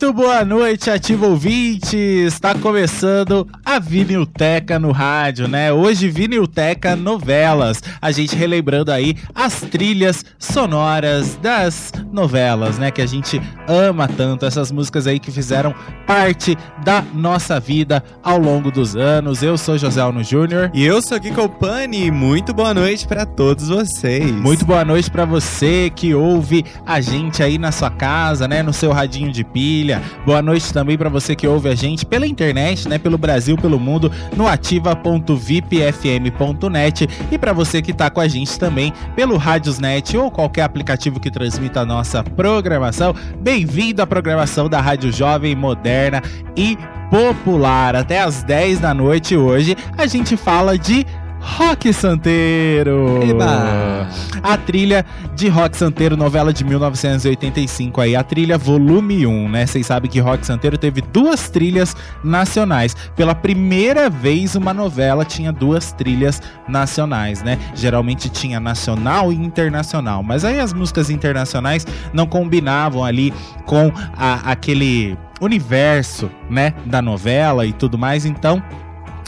Muito boa noite, ativo ouvinte! Está começando a Vinilteca no rádio, né? Hoje, Vinilteca Novelas. A gente relembrando aí as trilhas sonoras das novelas, né? Que a gente ama tanto, essas músicas aí que fizeram parte da nossa vida ao longo dos anos. Eu sou José Alno Júnior. E eu sou Gui Colpani. Muito boa noite para todos vocês. Muito boa noite para você que ouve a gente aí na sua casa, né? No seu radinho de pilha. Boa noite também para você que ouve a gente pela internet, né, pelo Brasil, pelo mundo, no ativa.vipfm.net e para você que tá com a gente também pelo Radiosnet ou qualquer aplicativo que transmita a nossa programação. Bem-vindo à programação da Rádio Jovem Moderna e Popular. Até às 10 da noite hoje a gente fala de Rock Santeiro. Eba. A trilha de Rock Santeiro, novela de 1985 aí, a trilha volume 1, né? Vocês sabem que Rock Santeiro teve duas trilhas nacionais. Pela primeira vez uma novela tinha duas trilhas nacionais, né? Geralmente tinha nacional e internacional, mas aí as músicas internacionais não combinavam ali com a, aquele universo, né, da novela e tudo mais, então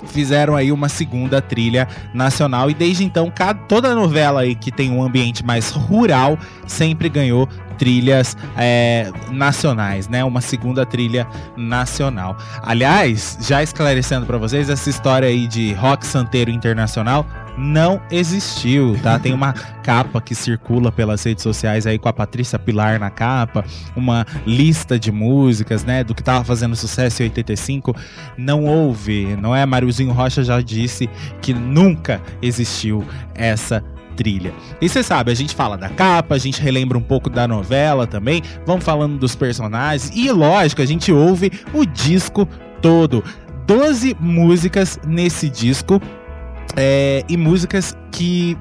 fizeram aí uma segunda trilha nacional e desde então toda novela aí que tem um ambiente mais rural sempre ganhou trilhas é, nacionais, né? Uma segunda trilha nacional. Aliás, já esclarecendo para vocês essa história aí de rock santeiro internacional não existiu, tá? Tem uma capa que circula pelas redes sociais aí com a Patrícia Pilar na capa, uma lista de músicas, né, do que tava fazendo sucesso em 85. Não houve, não é? Mariozinho Rocha já disse que nunca existiu essa trilha. E você sabe, a gente fala da capa, a gente relembra um pouco da novela também, vamos falando dos personagens e, lógico, a gente ouve o disco todo. 12 músicas nesse disco é, e músicas que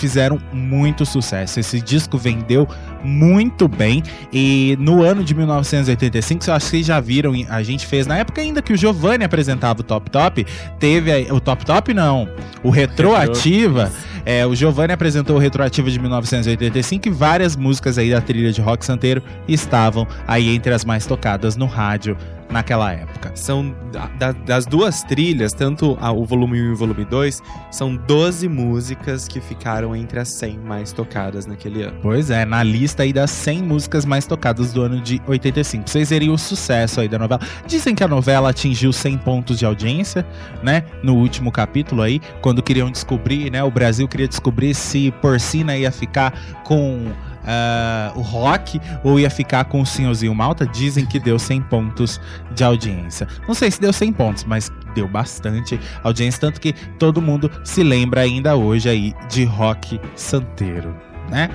fizeram muito sucesso. Esse disco vendeu muito bem e no ano de 1985, eu acho que vocês já viram, a gente fez na época ainda que o Giovanni apresentava o Top Top, teve o Top Top não, o Retroativa. É, o Giovanni apresentou o Retroativa de 1985 e várias músicas aí da trilha de rock santeiro estavam aí entre as mais tocadas no rádio naquela época. São da, das duas trilhas, tanto a, o volume 1 e o volume 2, são 12 músicas que ficaram entre as 100 mais tocadas naquele ano. Pois é, na lista aí das 100 músicas mais tocadas do ano de 85. Vocês veriam o sucesso aí da novela. Dizem que a novela atingiu 100 pontos de audiência, né? No último capítulo aí, quando queriam descobrir, né? O Brasil queria descobrir se Porcina ia ficar com uh, o rock ou ia ficar com o senhorzinho Malta, dizem que deu 100 pontos de audiência. Não sei se deu 100 pontos, mas deu bastante audiência, tanto que todo mundo se lembra ainda hoje aí de rock santeiro, né?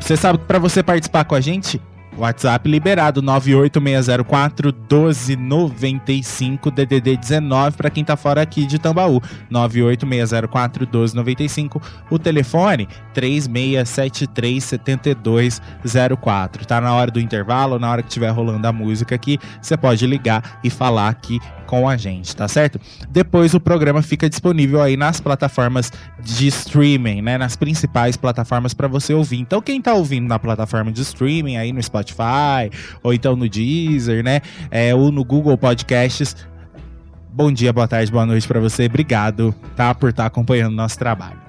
Você sabe que para você participar com a gente, WhatsApp liberado 98604 1295 DDD 19 para quem tá fora aqui de Tambaú. 98604 1295. O telefone 3673 7204. Tá na hora do intervalo, na hora que estiver rolando a música aqui, você pode ligar e falar aqui com a gente, tá certo? Depois o programa fica disponível aí nas plataformas de streaming, né? Nas principais plataformas para você ouvir. Então quem tá ouvindo na plataforma de streaming aí no Spotify ou então no Deezer, né? É, ou no Google Podcasts, bom dia, boa tarde, boa noite para você. Obrigado, tá, por estar tá acompanhando nosso trabalho.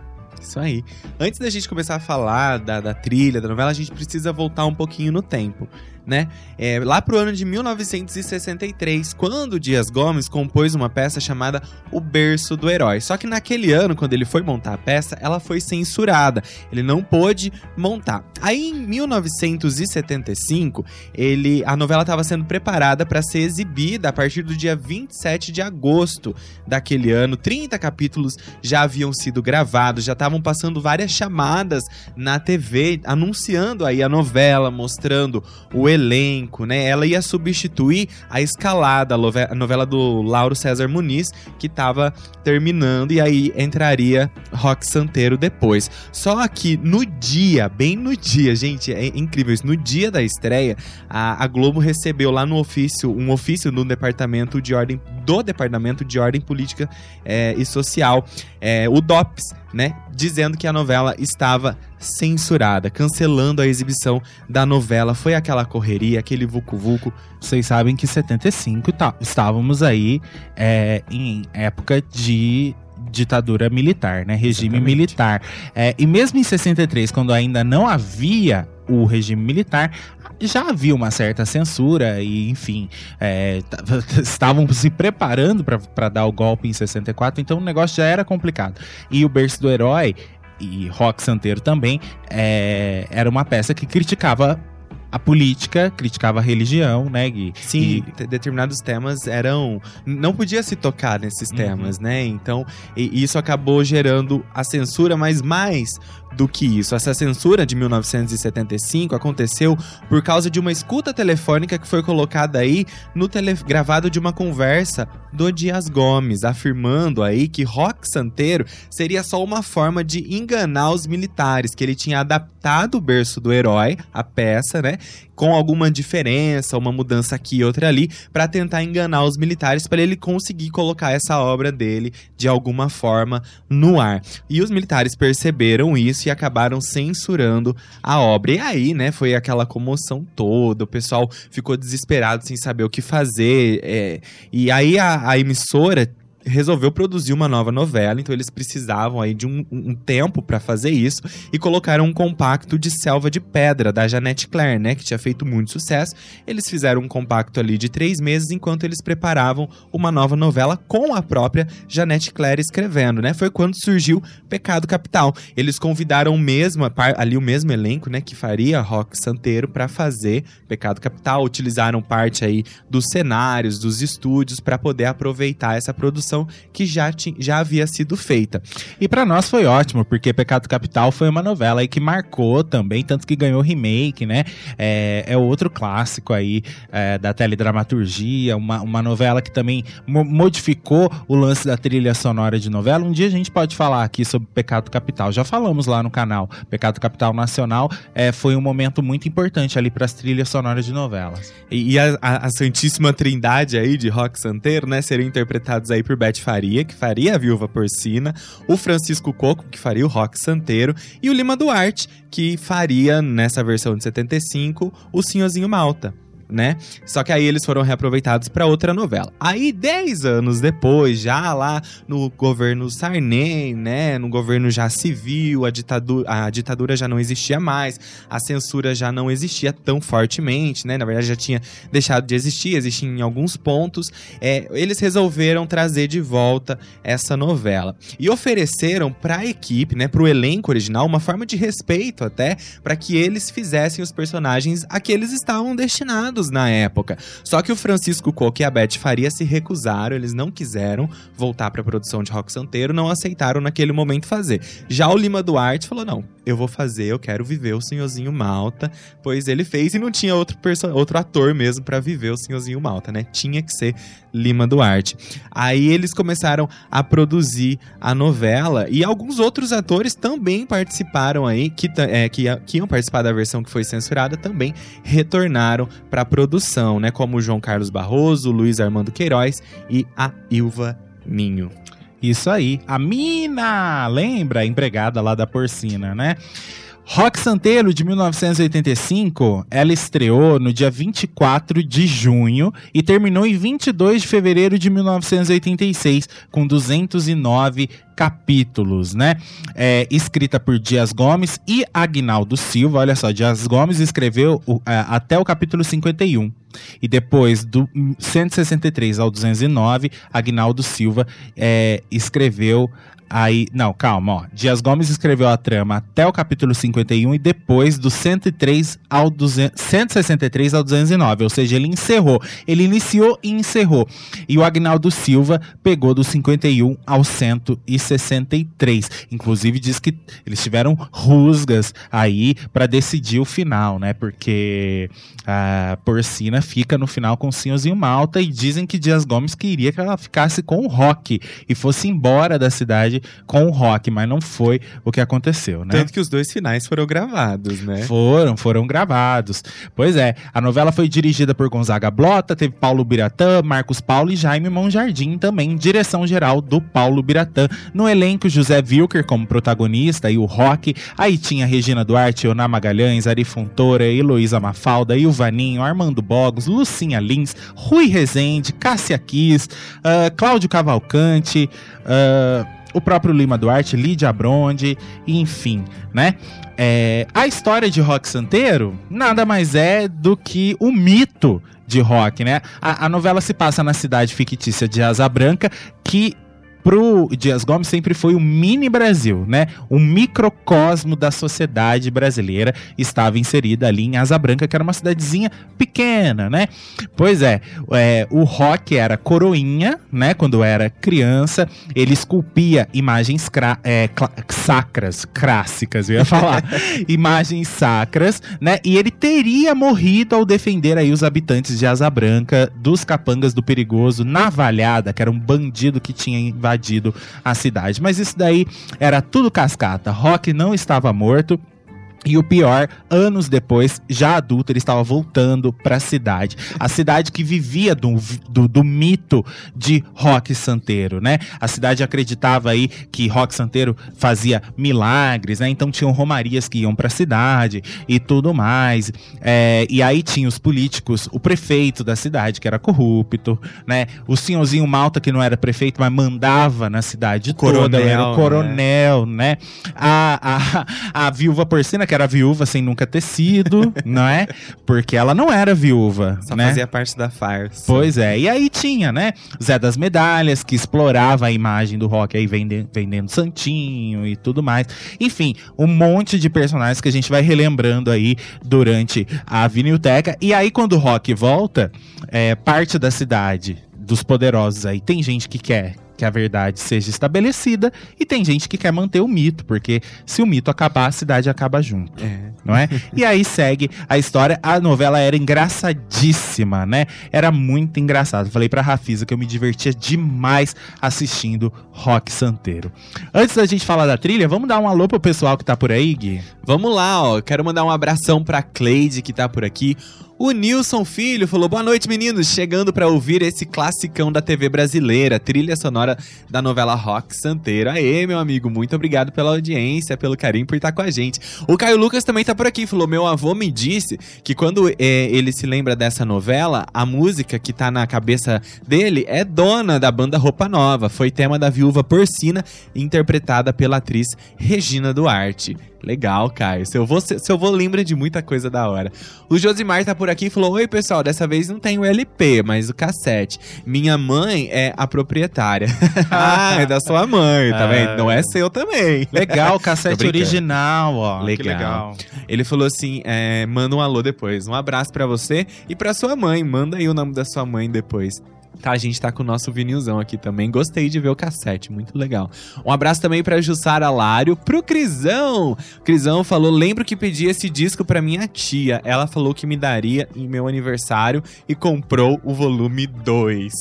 Isso aí. Antes da gente começar a falar da, da trilha, da novela, a gente precisa voltar um pouquinho no tempo. Né? É, lá pro ano de 1963, quando Dias Gomes compôs uma peça chamada O Berço do Herói. Só que naquele ano, quando ele foi montar a peça, ela foi censurada. Ele não pôde montar. Aí em 1975, ele, a novela estava sendo preparada para ser exibida a partir do dia 27 de agosto daquele ano. 30 capítulos já haviam sido gravados, já estavam passando várias chamadas na TV anunciando aí a novela, mostrando o elenco, né? Ela ia substituir a escalada, a novela do Lauro César Muniz, que estava terminando, e aí entraria Rock Santeiro depois. Só que no dia, bem no dia, gente, é incrível isso, no dia da estreia, a, a Globo recebeu lá no ofício, um ofício no departamento de ordem, do Departamento de Ordem Política é, e Social, é, o DOPS, né? Dizendo que a novela estava censurada, cancelando a exibição da novela. Foi aquela correria, aquele vucu-vucu. Vocês sabem que em 75 tá, estávamos aí é, em época de ditadura militar, né? Regime Exatamente. militar. É, e mesmo em 63, quando ainda não havia o regime militar, já havia uma certa censura e, enfim, é, estavam se preparando para dar o golpe em 64, então o negócio já era complicado. E o Berço do Herói e Rock Santeiro também é, era uma peça que criticava a política, criticava a religião, né, Gui? Sim, e... determinados temas eram. Não podia se tocar nesses uhum. temas, né? Então, isso acabou gerando a censura, mas mais do que isso. Essa censura de 1975 aconteceu por causa de uma escuta telefônica que foi colocada aí no tele... gravado de uma conversa do Dias Gomes, afirmando aí que Rock Santeiro seria só uma forma de enganar os militares, que ele tinha adaptado o berço do herói, a peça, né? Com alguma diferença, uma mudança aqui e outra ali, para tentar enganar os militares, para ele conseguir colocar essa obra dele de alguma forma no ar. E os militares perceberam isso e acabaram censurando a obra. E aí, né, foi aquela comoção toda, o pessoal ficou desesperado sem saber o que fazer. É, e aí a, a emissora resolveu produzir uma nova novela, então eles precisavam aí de um, um tempo para fazer isso e colocaram um compacto de Selva de Pedra da Janete Claire, né, que tinha feito muito sucesso. Eles fizeram um compacto ali de três meses enquanto eles preparavam uma nova novela com a própria Janete Claire escrevendo, né? Foi quando surgiu Pecado Capital. Eles convidaram mesmo ali o mesmo elenco, né, que faria Rock Santeiro para fazer Pecado Capital, utilizaram parte aí dos cenários, dos estúdios para poder aproveitar essa produção que já, já havia sido feita. E para nós foi ótimo, porque Pecado Capital foi uma novela aí que marcou também, tanto que ganhou remake, né? É, é outro clássico aí é, da teledramaturgia, uma, uma novela que também modificou o lance da trilha sonora de novela. Um dia a gente pode falar aqui sobre Pecado Capital. Já falamos lá no canal. Pecado Capital Nacional é, foi um momento muito importante ali para as trilhas sonoras de novelas. E, e a, a, a, Santíssima Trindade aí de Rock Santeiro, né? Seriam interpretados aí por Beth Faria, que faria a Viúva Porcina, o Francisco Coco, que faria o Rock Santeiro, e o Lima Duarte, que faria, nessa versão de 75, o Senhorzinho Malta né? Só que aí eles foram reaproveitados para outra novela. Aí, 10 anos depois, já lá no governo Sarney, né? No governo já civil, a ditadura, a ditadura já não existia mais, a censura já não existia tão fortemente, né? Na verdade, já tinha deixado de existir, existia em alguns pontos. É, eles resolveram trazer de volta essa novela. E ofereceram para a equipe, né? Para o elenco original, uma forma de respeito até, para que eles fizessem os personagens a que eles estavam destinados na época. Só que o Francisco Coco e a Beth Faria se recusaram, eles não quiseram voltar para a produção de Rock Santeiro, não aceitaram naquele momento fazer. Já o Lima Duarte falou: não, eu vou fazer, eu quero viver o Senhorzinho Malta, pois ele fez e não tinha outro, outro ator mesmo para viver o Senhorzinho Malta, né? Tinha que ser Lima Duarte. Aí eles começaram a produzir a novela e alguns outros atores também participaram aí, que, é, que, que iam participar da versão que foi censurada, também retornaram para a produção, né? Como João Carlos Barroso, Luiz Armando Queiroz e a Ilva Ninho. Isso aí. A Mina, lembra? A empregada lá da porcina, né? Rock Santeiro, de 1985, ela estreou no dia 24 de junho e terminou em 22 de fevereiro de 1986, com 209 capítulos, né? É, escrita por Dias Gomes e Agnaldo Silva. Olha só, Dias Gomes escreveu o, é, até o capítulo 51. E depois, do 163 ao 209, Agnaldo Silva é, escreveu Aí, não, calma, ó. Dias Gomes escreveu a trama até o capítulo 51 e depois do 103 ao 200, 163 ao 209, ou seja, ele encerrou. Ele iniciou e encerrou. E o Agnaldo Silva pegou do 51 ao 163. Inclusive diz que eles tiveram rusgas aí para decidir o final, né? Porque a Porcina fica no final com Sinhozinho Malta e dizem que Dias Gomes queria que ela ficasse com o Rock e fosse embora da cidade com o rock, mas não foi o que aconteceu, né? Tanto que os dois finais foram gravados, né? Foram, foram gravados. Pois é, a novela foi dirigida por Gonzaga Blota, teve Paulo Biratã, Marcos Paulo e Jaime Monjardim também, direção geral do Paulo Biratã. No elenco, José Wilker como protagonista e o rock. Aí tinha Regina Duarte, Oná Magalhães, Ari Fontoura, Heloísa Mafalda, Ilvaninho, Armando Bogos, Lucinha Lins, Rui Rezende, Cássia Kiss, uh, Cláudio Cavalcante, uh, o próprio Lima Duarte, Lídia Bronde, enfim, né? É, a história de Rock Santeiro nada mais é do que o mito de rock, né? A, a novela se passa na cidade fictícia de Asa Branca, que pro Dias Gomes sempre foi o mini Brasil, né? Um microcosmo da sociedade brasileira estava inserida ali em Asa Branca, que era uma cidadezinha pequena, né? Pois é, é o Rock era coroinha, né? Quando era criança, ele esculpia imagens é, sacras, clássicas, eu ia falar, imagens sacras, né? E ele teria morrido ao defender aí os habitantes de Asa Branca dos capangas do perigoso Navalhada, que era um bandido que tinha invadido invadido a cidade. Mas isso daí era tudo cascata. Rock não estava morto. E o pior, anos depois, já adulto, ele estava voltando para a cidade. A cidade que vivia do, do, do, mito de Rock Santeiro, né? A cidade acreditava aí que Rock Santeiro fazia milagres, né? Então tinham romarias que iam para a cidade e tudo mais. É, e aí tinha os políticos, o prefeito da cidade, que era corrupto, né? O senhorzinho Malta, que não era prefeito, mas mandava na cidade o toda, coronel, era o né? coronel, né? né? A, a, a viúva porcina, que era viúva sem nunca ter sido, não é? Porque ela não era viúva. Só né? fazia parte da farsa. Pois é. E aí tinha, né? Zé das Medalhas, que explorava a imagem do rock aí vendendo, vendendo santinho e tudo mais. Enfim, um monte de personagens que a gente vai relembrando aí durante a Vinilteca. E aí, quando o rock volta, é, parte da cidade dos poderosos aí. Tem gente que quer que a verdade seja estabelecida e tem gente que quer manter o mito, porque se o mito acabar, a cidade acaba junto. É. Não é? e aí segue a história. A novela era engraçadíssima, né? Era muito engraçado. Falei pra Rafisa que eu me divertia demais assistindo Rock Santeiro. Antes da gente falar da trilha, vamos dar um alô pro pessoal que tá por aí, Gui? Vamos lá, ó. Quero mandar um abração pra Cleide que tá por aqui. O Nilson Filho falou: Boa noite, meninos. Chegando para ouvir esse classicão da TV brasileira, trilha sonora da novela Rock Santeiro. Aê, meu amigo, muito obrigado pela audiência, pelo carinho por estar com a gente. O Caio Lucas também tá por aqui. Falou: Meu avô me disse que quando é, ele se lembra dessa novela, a música que tá na cabeça dele é dona da banda Roupa Nova. Foi tema da viúva porcina, interpretada pela atriz Regina Duarte. Legal, Caio. Seu avô, seu avô lembra de muita coisa da hora. O Josimar tá por aqui e falou: Oi, pessoal, dessa vez não tem o LP, mas o cassete. Minha mãe é a proprietária. ah, é da sua mãe, tá vendo? Ah. Não é seu também. Legal, cassete original, ó. Legal. legal. Ele falou assim: é, manda um alô depois. Um abraço para você e para sua mãe. Manda aí o nome da sua mãe depois. Tá, a gente tá com o nosso vinilzão aqui também. Gostei de ver o cassete, muito legal. Um abraço também pra Jussara Lário, pro Crisão. O Crisão falou: lembro que pedi esse disco pra minha tia. Ela falou que me daria em meu aniversário e comprou o volume 2.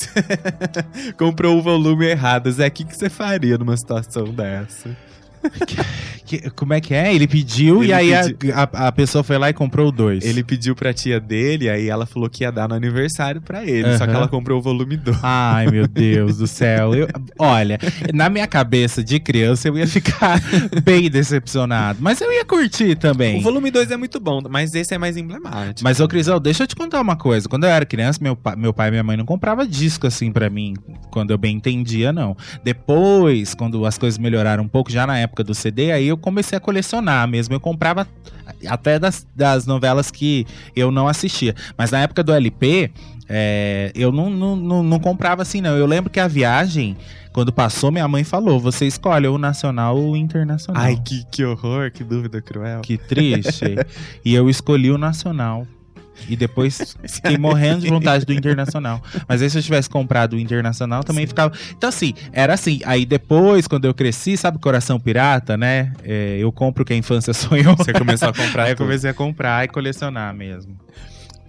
comprou o volume errado. Zé, o que, que você faria numa situação dessa? Que- como é que é? Ele pediu Ele e aí a- pedi- a, a pessoa foi lá e comprou dois. Ele pediu pra tia dele, aí ela falou que ia dar no aniversário pra ele. Só que ela comprou o volume 2. Ai, meu Deus do céu. Eu- olha, na minha cabeça de criança eu ia ficar bem decepcionado. Mas eu ia curtir também. O volume 2 é muito bom, mas esse é mais emblemático. Mas, ô Crisão, deixa eu te contar uma coisa. Quando eu era criança, meu, pa- meu pai e minha mãe não comprava disco assim pra mim, quando eu bem entendia, não. Depois, quando as coisas melhoraram um pouco, já na época do CD, aí eu comecei a colecionar mesmo. Eu comprava até das, das novelas que eu não assistia. Mas na época do LP, é, eu não, não, não, não comprava assim, não. Eu lembro que a viagem, quando passou, minha mãe falou: você escolhe o nacional ou o internacional. Ai, que, que horror, que dúvida cruel. Que triste. e eu escolhi o nacional. E depois fiquei morrendo de vontade do internacional. Mas aí se eu tivesse comprado o internacional, também ficava. Então, assim, era assim. Aí depois, quando eu cresci, sabe Coração Pirata, né? É, eu compro o que a infância sonhou. Você começou a comprar Aí eu comecei a comprar e colecionar mesmo.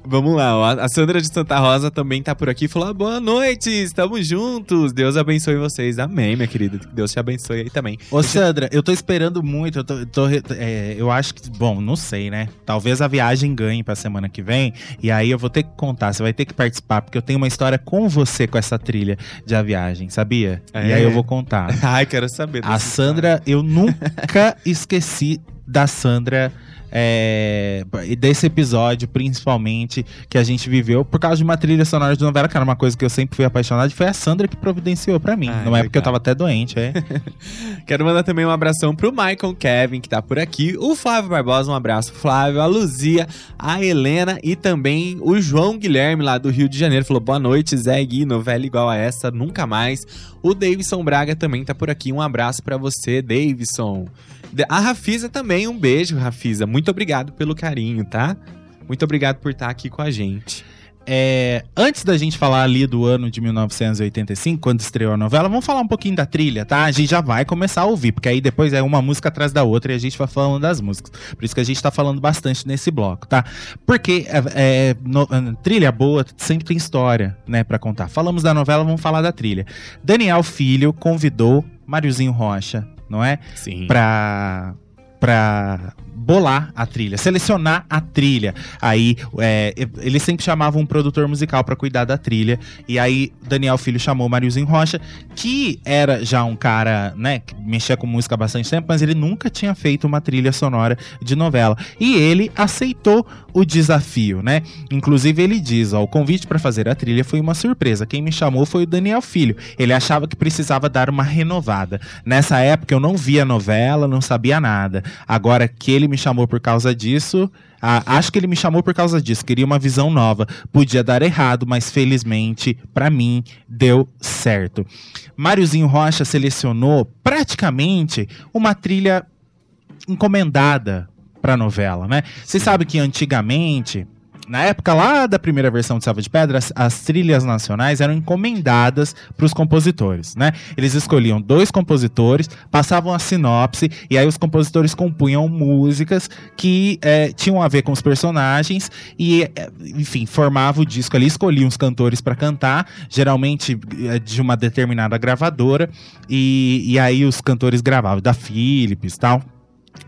Vamos lá, a Sandra de Santa Rosa também tá por aqui e falou: boa noite, estamos juntos. Deus abençoe vocês. Amém, minha querida. Que Deus te abençoe aí também. Ô, Sandra, eu tô esperando muito. Eu, tô, eu tô, é, eu acho que, bom, não sei, né? Talvez a viagem ganhe pra semana que vem. E aí eu vou ter que contar. Você vai ter que participar, porque eu tenho uma história com você com essa trilha de a viagem, sabia? E É? aí eu vou contar. Ai, quero saber. A Sandra, eu nunca esqueci da Sandra. É, e desse episódio, principalmente, que a gente viveu por causa de uma trilha sonora de novela, que era uma coisa que eu sempre fui apaixonado, e foi a Sandra que providenciou pra mim. Não é porque eu tava até doente, é. Quero mandar também um abração pro Michael Kevin, que tá por aqui. O Flávio Barbosa, um abraço, Flávio. A Luzia, a Helena e também o João Guilherme, lá do Rio de Janeiro. Falou boa noite, Zé Gui, novela igual a essa, nunca mais. O Davidson Braga também tá por aqui. Um abraço pra você, Davidson. A Rafisa também, um beijo, Rafisa. Muito obrigado pelo carinho, tá? Muito obrigado por estar aqui com a gente. É, antes da gente falar ali do ano de 1985, quando estreou a novela, vamos falar um pouquinho da trilha, tá? A gente já vai começar a ouvir, porque aí depois é uma música atrás da outra e a gente vai falando das músicas. Por isso que a gente tá falando bastante nesse bloco, tá? Porque é, é, no- trilha boa sempre tem história, né, pra contar. Falamos da novela, vamos falar da trilha. Daniel Filho convidou Máriozinho Rocha, não é? Sim. pra, pra bolar a trilha, selecionar a trilha. Aí é, eles sempre chamavam um produtor musical pra cuidar da trilha. E aí Daniel Filho chamou Mariozinho Rocha, que era já um cara, né, que mexia com música há bastante tempo, mas ele nunca tinha feito uma trilha sonora de novela. E ele aceitou o desafio, né? Inclusive ele diz, ó, o convite pra fazer a trilha foi uma surpresa. Quem me chamou foi o Daniel Filho. Ele achava que precisava dar uma renovada. Nessa época eu não via novela, não sabia nada. Agora que ele me chamou por causa disso, ah, acho que ele me chamou por causa disso. Queria uma visão nova. Podia dar errado, mas felizmente, pra mim, deu certo. Máriozinho Rocha selecionou praticamente uma trilha encomendada pra novela, né? Você sabe que antigamente, na época lá da primeira versão de Selva de Pedra, as, as trilhas nacionais eram encomendadas para os compositores, né? Eles escolhiam dois compositores, passavam a sinopse e aí os compositores compunham músicas que eh, tinham a ver com os personagens e, eh, enfim, formava o disco ali, escolhiam os cantores para cantar, geralmente eh, de uma determinada gravadora e, e aí os cantores gravavam da Philips, tal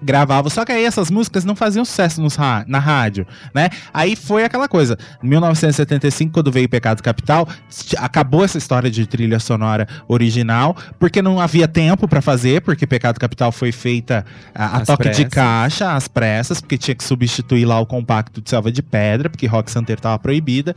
gravava, só que aí essas músicas não faziam sucesso nos na rádio, né? Aí foi aquela coisa, em 1975, quando veio Pecado Capital, acabou essa história de trilha sonora original, porque não havia tempo pra fazer, porque Pecado Capital foi feita a, a toque de pressas. caixa, às pressas, porque tinha que substituir lá o compacto de Selva de Pedra, porque Rock Santeiro tava proibida.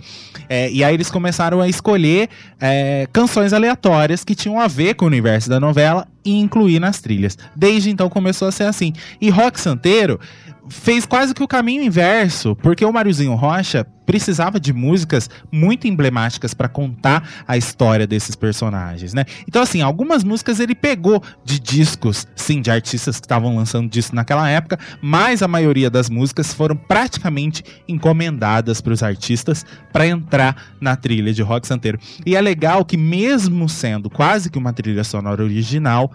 É, e aí eles começaram a escolher é, canções aleatórias que tinham a ver com o universo da novela e incluir nas trilhas. Desde então começou a ser assim. E Rock Santeiro fez quase que o caminho inverso, porque o Mariozinho Rocha precisava de músicas muito emblemáticas para contar a história desses personagens, né? Então assim, algumas músicas ele pegou de discos, sim, de artistas que estavam lançando disco naquela época, mas a maioria das músicas foram praticamente encomendadas para os artistas para entrar na trilha de Rock Santeiro. E é legal que mesmo sendo quase que uma trilha sonora original,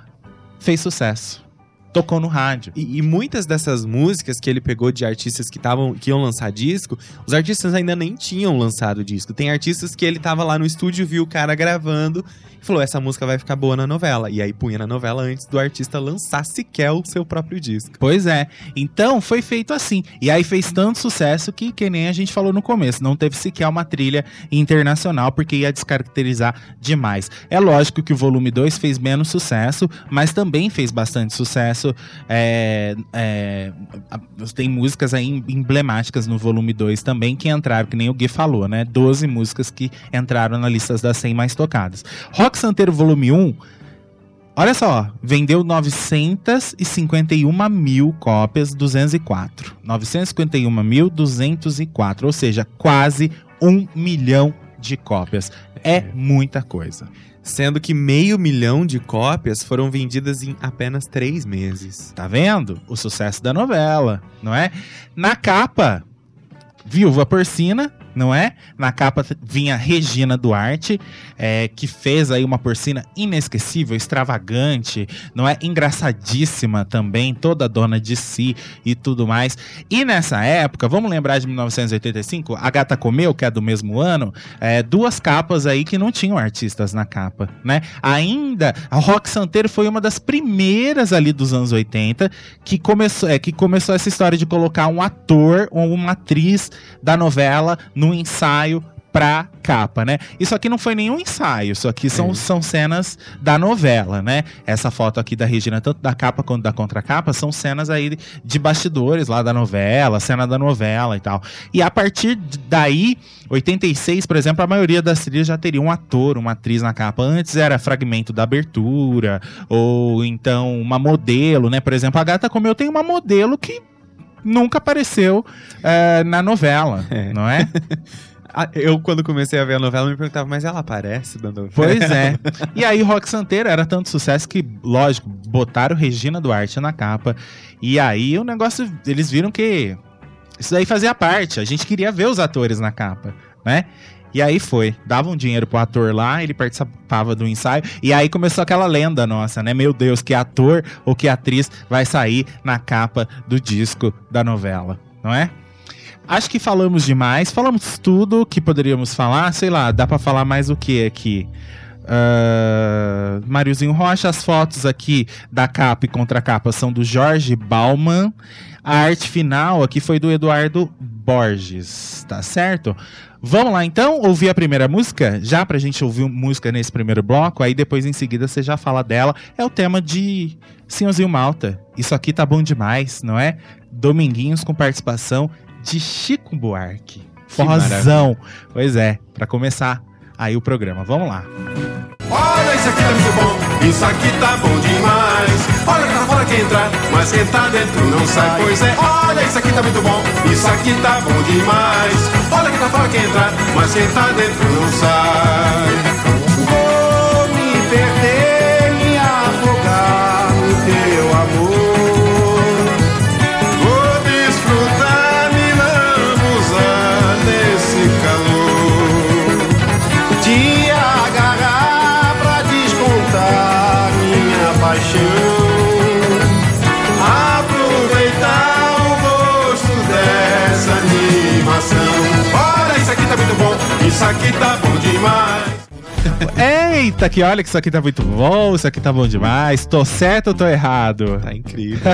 fez sucesso. Tocou no rádio. E, e muitas dessas músicas que ele pegou de artistas que, tavam, que iam lançar disco, os artistas ainda nem tinham lançado disco. Tem artistas que ele tava lá no estúdio, viu o cara gravando e falou: essa música vai ficar boa na novela. E aí punha na novela antes do artista lançar sequer o seu próprio disco. Pois é. Então foi feito assim. E aí fez tanto sucesso que, que nem a gente falou no começo, não teve sequer uma trilha internacional, porque ia descaracterizar demais. É lógico que o volume 2 fez menos sucesso, mas também fez bastante sucesso. É, é, tem músicas aí emblemáticas no volume 2 também que entraram, que nem o Gui falou, né? 12 músicas que entraram na lista das 100 mais tocadas. Rock Santeiro volume 1 Olha só, vendeu 951 mil cópias, 204. 951 mil, 204. Ou seja, quase um milhão de cópias. É muita coisa. Sendo que meio milhão de cópias foram vendidas em apenas três meses. Tá vendo? O sucesso da novela, não é? Na capa, Viúva Porcina, não é? Na capa vinha Regina Duarte, é, que fez aí uma porcina inesquecível, extravagante, não é? Engraçadíssima também, toda dona de si e tudo mais. E nessa época, vamos lembrar de 1985, A Gata Comeu, que é do mesmo ano, é, duas capas aí que não tinham artistas na capa, né? Ainda, a Rock Santeiro foi uma das primeiras ali dos anos 80 que começou, é, que começou essa história de colocar um ator ou uma atriz da novela no ensaio pra capa, né? Isso aqui não foi nenhum ensaio, isso aqui são, é. são cenas da novela, né? Essa foto aqui da Regina, tanto da capa quanto da contracapa, são cenas aí de bastidores lá da novela, cena da novela e tal. E a partir daí, 86, por exemplo, a maioria das trilhas já teria um ator, uma atriz na capa. Antes era fragmento da abertura, ou então uma modelo, né? Por exemplo, a Gata Como Eu tem uma modelo que nunca apareceu uh, na novela, é. não é? Eu, quando comecei a ver a novela, me perguntava, mas ela aparece da novela? Pois é. E aí, Rock Santeiro era tanto sucesso que, lógico, botaram Regina Duarte na capa. E aí, o negócio, eles viram que isso daí fazia parte. A gente queria ver os atores na capa, né? E aí foi, dava um dinheiro pro ator lá, ele participava do ensaio, e aí começou aquela lenda nossa, né? Meu Deus, que ator ou que atriz vai sair na capa do disco da novela, não é? Acho que falamos demais, falamos tudo que poderíamos falar, sei lá, dá para falar mais o que aqui? Uh, Mariozinho Rocha, as fotos aqui da capa e contracapa são do Jorge Bauman. A arte final aqui foi do Eduardo Borges, tá certo? Vamos lá então, ouvir a primeira música? Já pra gente ouvir música nesse primeiro bloco, aí depois em seguida você já fala dela. É o tema de Senhorzinho Malta. Isso aqui tá bom demais, não é? Dominguinhos com participação de Chico Buarque. Forrozão. Pois é, para começar aí o programa. Vamos lá. Olha, isso aqui tá muito bom, isso aqui tá bom demais. Olha tá fora que entra, mas quem tá dentro não sai. Pois é, olha, isso aqui tá muito bom, isso aqui tá bom demais. Olha que tá fora que entra, mas quem tá dentro não sai. Vou me perder, me afogar no teu isso Eita, que olha que isso aqui tá muito bom, isso aqui tá bom demais. Tô certo ou tô errado? Tá incrível.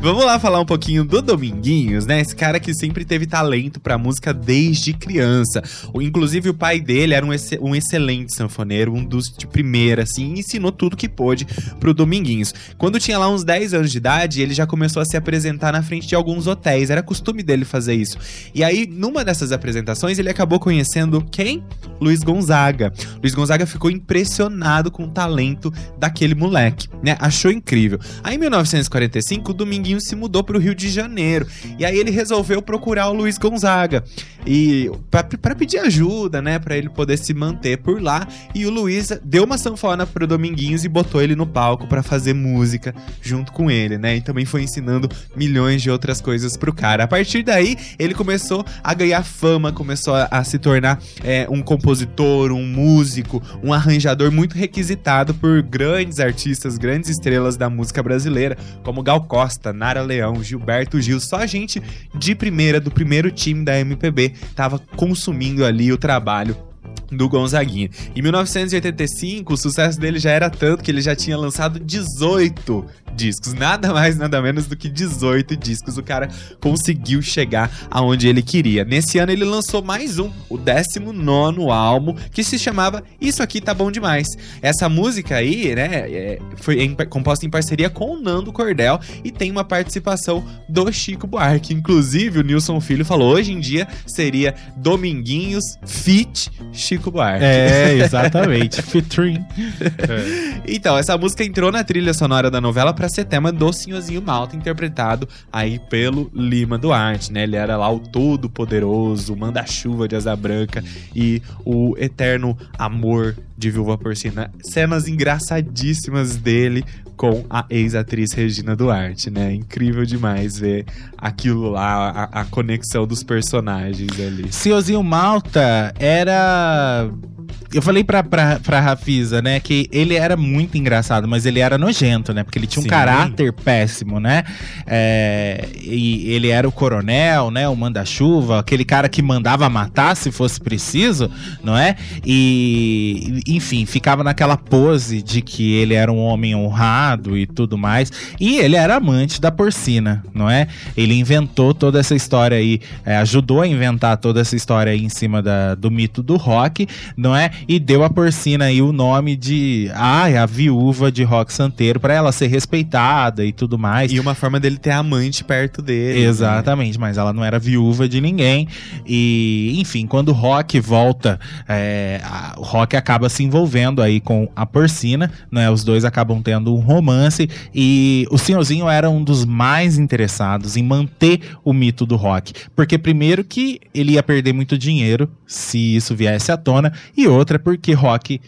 Vamos lá falar um pouquinho do Dominguinhos, né? Esse cara que sempre teve talento pra música desde criança. Inclusive, o pai dele era um, ex um excelente sanfoneiro, um dos de primeira, assim, ensinou tudo que pôde pro Dominguinhos. Quando tinha lá uns 10 anos de idade, ele já começou a se apresentar na frente de alguns hotéis. Era costume dele fazer isso. E aí, numa dessas apresentações, ele acabou conhecendo quem? Luiz Gonzaga. Luiz Gonzaga ficou impressionado com o talento daquele moleque, né? Achou incrível. Aí em 1945, o Dominguinho se mudou para o Rio de Janeiro. E aí ele resolveu procurar o Luiz Gonzaga e para pedir ajuda, né, para ele poder se manter por lá. E o Luiz deu uma sanfona pro Dominguinhos e botou ele no palco para fazer música junto com ele, né? E também foi ensinando milhões de outras coisas pro cara. A partir daí, ele começou a ganhar fama, começou a, a se tornar é, um compositor, um músico, um arranjador muito requisitado por grandes artistas, grandes estrelas da música brasileira, como Gal Costa, Nara Leão, Gilberto Gil, só gente de primeira, do primeiro time da MPB, tava consumindo ali o trabalho do Gonzaguinha. Em 1985, o sucesso dele já era tanto que ele já tinha lançado 18 discos. Nada mais, nada menos do que 18 discos. O cara conseguiu chegar aonde ele queria. Nesse ano ele lançou mais um, o 19 álbum, que se chamava Isso Aqui Tá Bom Demais. Essa música aí, né, é, foi em, composta em parceria com o Nando Cordel e tem uma participação do Chico Buarque. Inclusive, o Nilson Filho falou: hoje em dia seria Dominguinhos Fit Chico Buarque. É, exatamente. Featuring. Então, essa música entrou na trilha sonora da novela para ser tema do Senhorzinho Malta, interpretado aí pelo Lima Duarte, né? Ele era lá o todo-poderoso, o manda-chuva de asa branca e o eterno amor de Viúva Porcina. Cenas engraçadíssimas dele com a ex-atriz Regina Duarte, né? Incrível demais ver aquilo lá, a, a conexão dos personagens ali. Senhorzinho Malta era. Eu falei pra, pra, pra Rafisa, né, que ele era muito engraçado, mas ele era nojento, né? Porque ele tinha um Sim. caráter péssimo, né? É, e ele era o coronel, né? O manda-chuva, aquele cara que mandava matar se fosse preciso, não é? E, enfim, ficava naquela pose de que ele era um homem honrado e tudo mais. E ele era amante da porcina, não é? Ele inventou toda essa história aí, é, ajudou a inventar toda essa história aí em cima da- do mito do rock, não é? E deu a porcina aí o nome de, ah, a viúva de Rock Santeiro, pra ela ser respeitada e tudo mais. E uma forma dele ter amante perto dele. né? Exatamente, mas ela não era viúva de ninguém. E, enfim, quando o Rock volta, é, a- o Rock acaba se envolvendo aí com a porcina, né? Os dois acabam tendo um romance. E o senhorzinho era um dos mais interessados em manter o mito do Rock. Porque, primeiro, que ele ia perder muito dinheiro se isso viesse à tona, e outra, porque Rock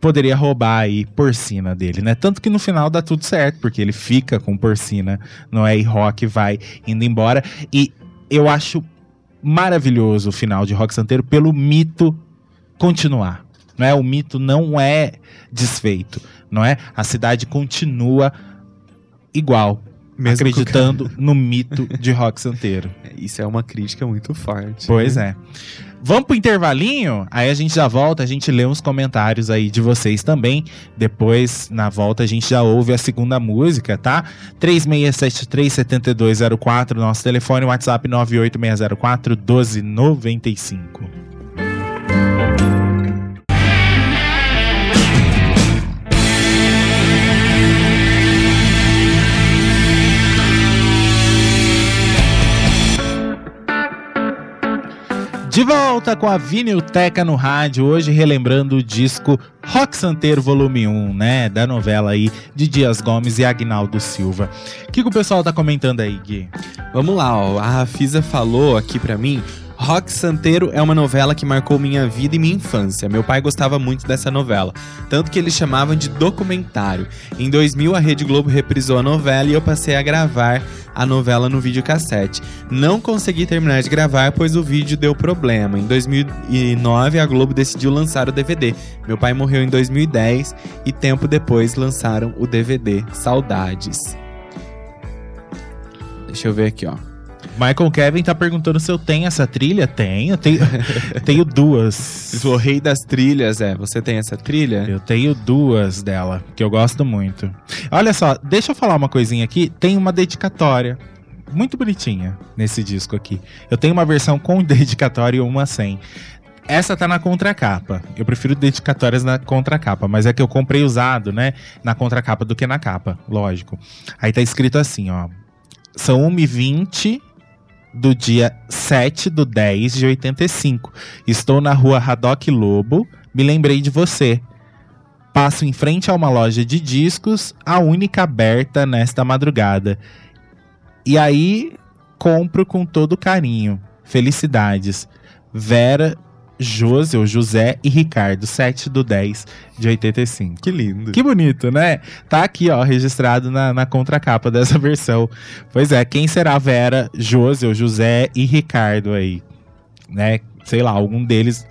poderia roubar aí porcina dele, né? Tanto que no final dá tudo certo, porque ele fica com porcina, não é? E Rock vai indo embora. E eu acho maravilhoso o final de Rock Santeiro pelo mito continuar. Não é? O mito não é desfeito, não é? A cidade continua igual, Mesmo acreditando no mito de Rock Santeiro. Isso é uma crítica muito forte. Pois né? é. Vamos pro intervalinho? Aí a gente já volta, a gente lê uns comentários aí de vocês também. Depois, na volta, a gente já ouve a segunda música, tá? 3673-7204, nosso telefone, WhatsApp 98604-1295. De volta com a Vinilteca no rádio, hoje relembrando o disco Rock Santeiro Volume 1, né? Da novela aí de Dias Gomes e Agnaldo Silva. O que, que o pessoal tá comentando aí, Gui? Vamos lá, ó. A Rafisa falou aqui pra mim. Rock Santeiro é uma novela que marcou minha vida e minha infância. Meu pai gostava muito dessa novela, tanto que eles chamavam de documentário. Em 2000, a Rede Globo reprisou a novela e eu passei a gravar a novela no videocassete. Não consegui terminar de gravar, pois o vídeo deu problema. Em 2009, a Globo decidiu lançar o DVD. Meu pai morreu em 2010 e tempo depois lançaram o DVD Saudades. Deixa eu ver aqui, ó. Michael Kevin tá perguntando se eu tenho essa trilha. Tenho, tenho, tenho duas. O rei das trilhas, é. Você tem essa trilha? Eu tenho duas dela, que eu gosto muito. Olha só, deixa eu falar uma coisinha aqui. Tem uma dedicatória muito bonitinha nesse disco aqui. Eu tenho uma versão com dedicatória e uma sem. Essa tá na contracapa. Eu prefiro dedicatórias na contracapa, mas é que eu comprei usado, né? Na contracapa do que na capa, lógico. Aí tá escrito assim, ó. São 1h20 do dia 7 do 10 de 85. Estou na rua Haddock Lobo. Me lembrei de você. Passo em frente a uma loja de discos, a única aberta nesta madrugada. E aí compro com todo carinho. Felicidades. Vera, José, ou José e Ricardo, 7 do 10 de 85. Que lindo. Que bonito, né? Tá aqui, ó, registrado na, na contracapa dessa versão. Pois é, quem será Vera, José, ou José e Ricardo aí? Né? sei lá, algum deles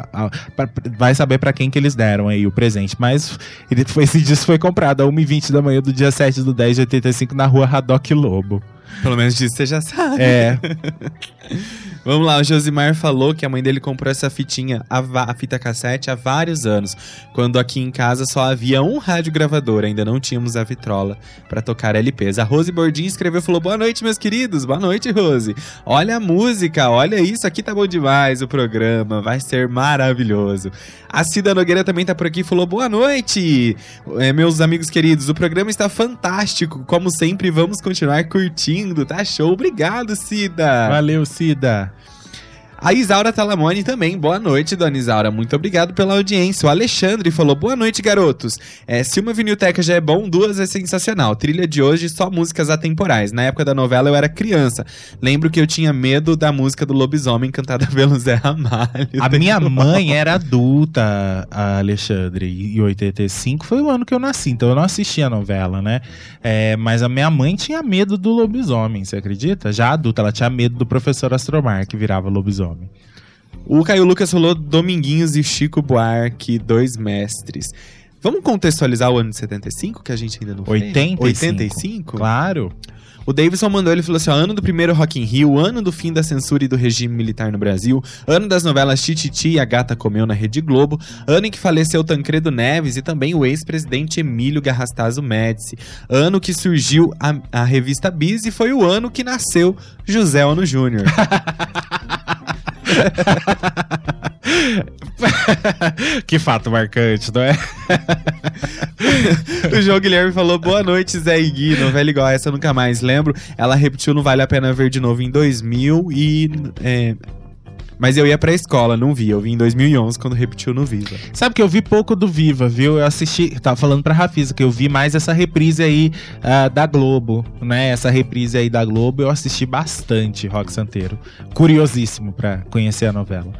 vai saber pra quem que eles deram aí o presente. Mas ele foi, esse disco foi comprado a 1h20 da manhã do dia 7 do 10 de 85 na rua Haddock Lobo. Pelo menos disso você já sabe. É, Vamos lá, o Josimar falou que a mãe dele comprou essa fitinha, a, a fita cassete, há vários anos. Quando aqui em casa só havia um rádio gravador, ainda não tínhamos a vitrola pra tocar LPs. A Rose Bordin escreveu e falou: Boa noite, meus queridos. Boa noite, Rose. Olha a música, olha isso, aqui tá bom demais o programa, vai ser maravilhoso. A Cida Nogueira também tá por aqui e falou: Boa noite, É, meus amigos queridos. O programa está fantástico. Como sempre, vamos continuar curtindo, tá show. Obrigado, Cida. valeu, Cida. A Isaura Talamone também. Boa noite, dona Isaura. Muito obrigado pela audiência. O Alexandre falou: Boa noite, garotos. É, se uma vinilteca já é bom, duas é sensacional. Trilha de hoje, só músicas atemporais. Na época da novela eu era criança. Lembro que eu tinha medo da música do lobisomem cantada pelo Zé Ramalho. A minha mãe era adulta, a Alexandre, e 85 foi o ano que eu nasci, então eu não assisti a novela, né? É, mas a minha mãe tinha medo do lobisomem, você acredita? Já adulta, ela tinha medo do professor Astromar, que virava lobisomem. O Caio Lucas falou Dominguinhos e Chico Buarque, dois mestres. Vamos contextualizar o ano de 75, que a gente ainda não fez? 85. 85? Claro. O Davidson mandou, ele falou assim, ó, ano do primeiro Rock in Rio, ano do fim da censura e do regime militar no Brasil, ano das novelas Tititi e A Gata Comeu na Rede Globo, ano em que faleceu Tancredo Neves e também o ex-presidente Emílio Garrastazu Médici, ano que surgiu a, a revista Bis e foi o ano que nasceu José Ono Júnior. que fato marcante, não é? o João Guilherme falou, boa noite, Zé e Gui, novela igual essa eu nunca mais lembro, ela repetiu no Vale a Pena Ver de novo em 2000 e... é, Mas eu ia pra escola, não vi. Eu vi em 2011 quando repetiu no Viva. Sabe que eu vi pouco do Viva, viu? Eu assisti, tava falando pra Rafisa que eu vi mais essa reprise aí ah, da Globo, né? Essa reprise aí da Globo, eu assisti bastante Rock Santeiro. Curiosíssimo pra conhecer a novela.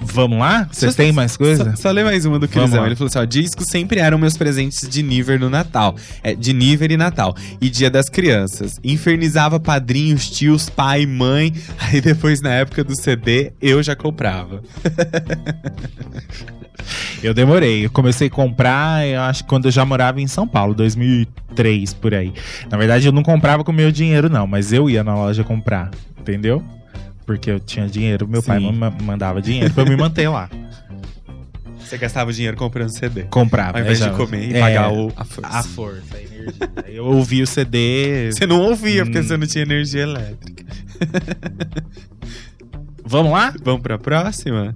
Vamos lá? Vocês têm mais coisa? Só, só ler mais uma do Crisão. Ele falou assim: ó, discos sempre eram meus presentes de Niver no Natal. É, de Niver e Natal. E Dia das Crianças. Infernizava padrinhos, tios, pai, mãe. Aí depois, na época do CD, eu já comprava. Eu demorei. Eu comecei a comprar, eu acho que quando eu já morava em São Paulo, 2003 por aí. Na verdade, eu não comprava com meu dinheiro, não, mas eu ia na loja comprar, entendeu? Porque eu tinha dinheiro, meu pai Sim. ma- mandava dinheiro pra eu me manter lá. Você gastava dinheiro comprando CD. Comprava. Ao invés de já- comer e é, pagar o, a força. a força, a energia. Aí eu ouvi o CD. Você não ouvia, porque Hum. você não tinha energia elétrica. Vamos lá? Vamos pra próxima?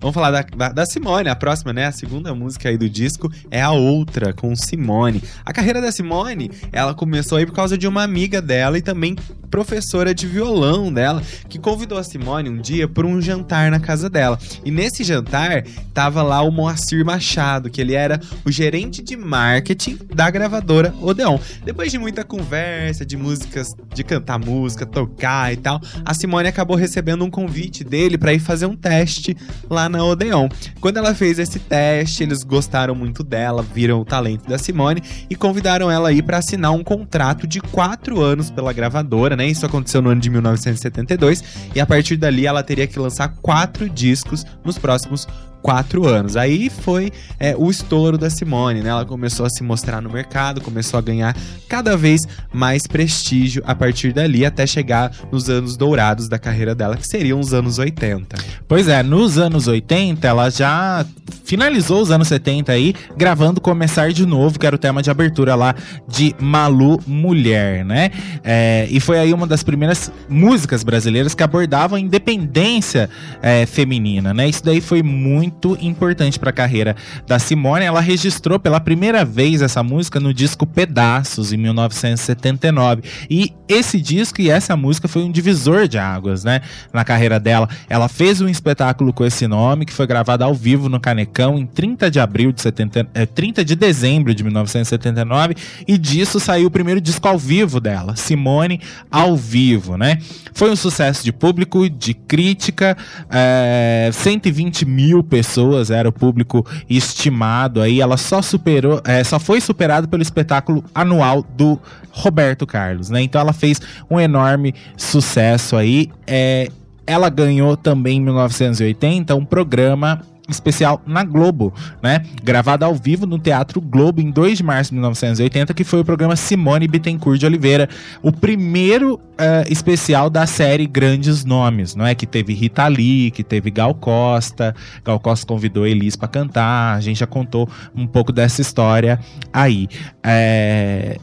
Vamos falar da, da, Simone, a próxima, né? A segunda música aí do disco é a outra, com Simone. A carreira da Simone, ela começou aí por causa de uma amiga dela e também professora de violão dela, que convidou a Simone um dia para um jantar na casa dela. E nesse jantar, tava lá o Moacir Machado, que ele era o gerente de marketing da gravadora Odeon. Depois de muita conversa, de músicas, de cantar música, tocar e tal, a Simone acabou recebendo um convite dele para ir fazer um teste lá na Odeon. Quando ela fez esse teste, eles gostaram muito dela, viram o talento da Simone e convidaram ela aí para assinar um contrato de quatro anos pela gravadora, né? Isso aconteceu no ano de 1972 e a partir dali ela teria que lançar quatro discos nos próximos quatro anos. Aí foi é, o estouro da Simone, né? Ela começou a se mostrar no mercado, começou a ganhar cada vez mais prestígio a partir dali, até chegar nos anos dourados da carreira dela, que seriam os anos 80. Pois é, nos anos 80, ela já finalizou os anos 70 aí, gravando Começar de Novo, que era o tema de abertura lá de Malu Mulher, né? É, e foi aí uma das primeiras músicas brasileiras que abordavam a independência é, feminina, né? Isso daí foi muito importante para a carreira da Simone. Ela registrou pela primeira vez essa música no disco Pedaços, em 1979. E esse disco e essa música foi um divisor de águas, né? Na carreira dela. Ela fez um espetáculo com esse nome, que foi gravado ao vivo no Canecão em 30 de abril de 70, eh, 30 de dezembro de 1979. E disso saiu o primeiro disco ao vivo dela, Simone ao vivo, né? Foi um sucesso de público, de crítica. eh, 120 mil pessoas era o público estimado aí. Ela só superou, eh, só foi superada pelo espetáculo anual do Roberto Carlos, né? Então ela fez um enorme sucesso aí. É, ela ganhou também em 1980 um programa especial na Globo, né? Gravado ao vivo no Teatro Globo em 2 de março de 1980, que foi o programa Simone Bittencourt de Oliveira, o primeiro uh, especial da série Grandes Nomes, não é? Que teve Rita Lee, que teve Gal Costa, Gal Costa convidou Elis para cantar, a gente já contou um pouco dessa história aí. É...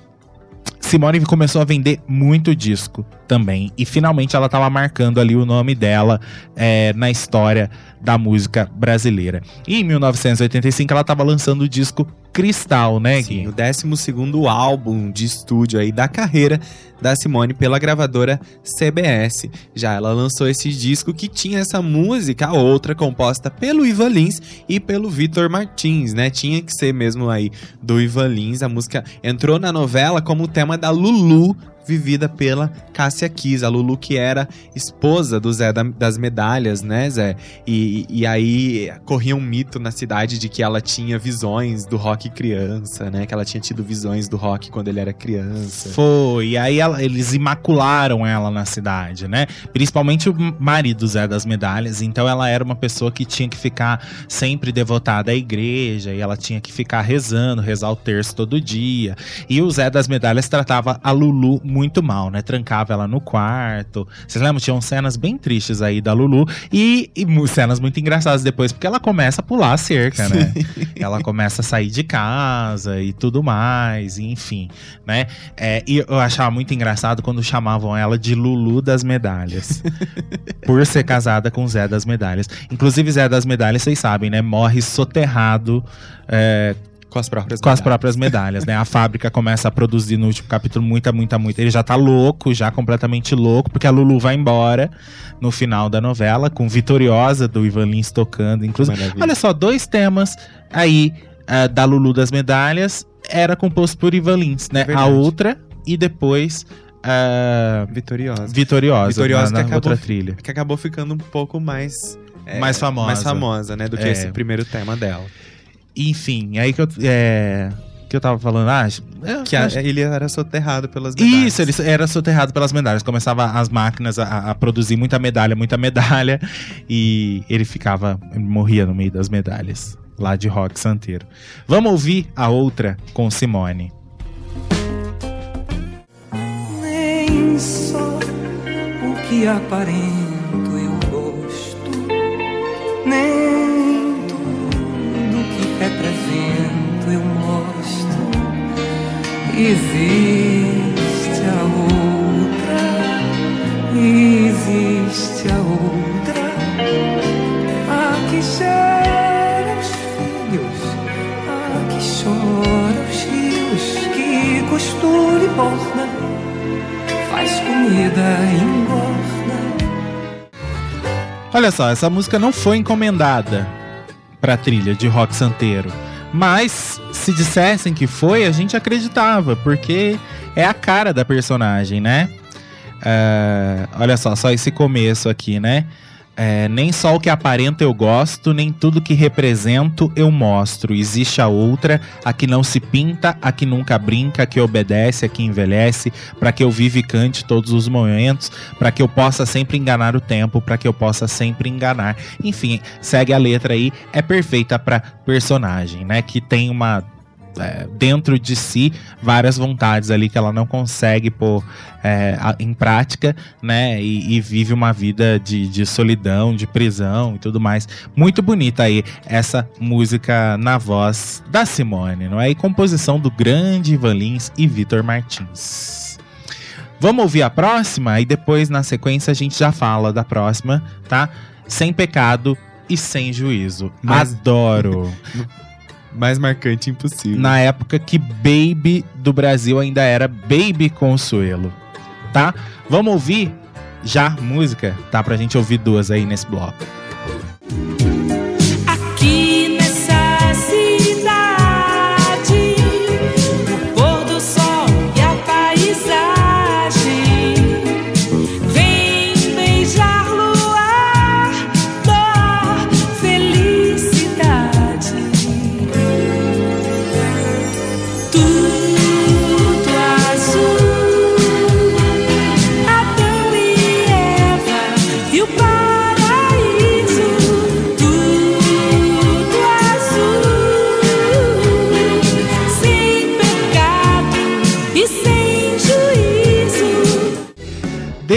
Simone começou a vender muito disco também. E finalmente ela estava marcando ali o nome dela é, na história da música brasileira. E em 1985 ela estava lançando o disco Cristal, né, Gui? Sim, o 12 álbum de estúdio aí da carreira da Simone pela gravadora CBS. Já ela lançou esse disco que tinha essa música, a outra composta pelo Ivan Lins e pelo Vitor Martins, né? Tinha que ser mesmo aí do Ivan Lins. A música entrou na novela como tema da Lulu vivida pela Cássia Kiss, a Lulu que era esposa do Zé das Medalhas, né, Zé? E, e aí corria um mito na cidade de que ela tinha visões do rock criança, né? Que ela tinha tido visões do rock quando ele era criança. Foi, e aí ela, eles imacularam ela na cidade, né? Principalmente o marido Zé das Medalhas, então ela era uma pessoa que tinha que ficar sempre devotada à igreja, e ela tinha que ficar rezando, rezar o terço todo dia. E o Zé das Medalhas tratava a Lulu muito muito mal, né? Trancava ela no quarto. Vocês lembram? Tinham cenas bem tristes aí da Lulu e, e cenas muito engraçadas depois, porque ela começa a pular a cerca, né? ela começa a sair de casa e tudo mais, enfim, né? É, e eu achava muito engraçado quando chamavam ela de Lulu das Medalhas. por ser casada com Zé das Medalhas. Inclusive, Zé das Medalhas, vocês sabem, né? Morre soterrado é, com as próprias Com medalhas. as próprias medalhas, né? A fábrica começa a produzir no último capítulo muita, muita, muita. Ele já tá louco, já completamente louco, porque a Lulu vai embora no final da novela, com Vitoriosa do Ivan Lins tocando. Inclusive, Maravilha. olha só, dois temas aí uh, da Lulu das medalhas era composto por Ivan Lins, né? A outra e depois Uh, Vitoriosa. Vitoriosa. Vitoriosa na, na acabou, outra trilha. Que acabou ficando um pouco mais. É, mais famosa. Mais famosa, né? Do que é. esse primeiro tema dela. Enfim, aí que eu. É, que eu tava falando, ah, que a, ele era soterrado pelas medalhas. Isso, ele era soterrado pelas medalhas. Começava as máquinas a, a, produzir muita medalha, muita medalha, e ele ficava, morria no meio das medalhas, lá de rock santeiro. Vamos ouvir a outra com Simone. Nem só o que aparento eu gosto, nem Existe a outra, existe a outra, a que gera os filhos, a que chora os rios, que costura e borda, faz comida e engorda. Olha só, essa música não foi encomendada pra trilha de rock santeiro. Mas se dissessem que foi, a gente acreditava, porque é a cara da personagem, né? Uh, olha só, só esse começo aqui, né? É, nem só o que aparenta eu gosto, nem tudo que represento eu mostro. Existe a outra, a que não se pinta, a que nunca brinca, a que obedece, a que envelhece, para que eu vive e cante todos os momentos, para que eu possa sempre enganar o tempo, para que eu possa sempre enganar. Enfim, segue a letra aí, é perfeita para personagem, né? Que tem uma é, dentro de si várias vontades ali que ela não consegue pôr é, em prática, né? E, e, vive uma vida de, de solidão, de prisão e tudo mais. Muito bonita aí essa música na voz da Simone, não é? E composição do grande Ivan Lins e Vitor Martins. Vamos ouvir a próxima e depois na sequência a gente já fala da próxima, tá? Sem pecado e sem juízo. Mas... Adoro. mais marcante impossível. Na época que Baby do Brasil ainda era Baby Consuelo, tá? Vamos ouvir já música, tá? Pra gente ouvir duas aí nesse bloco.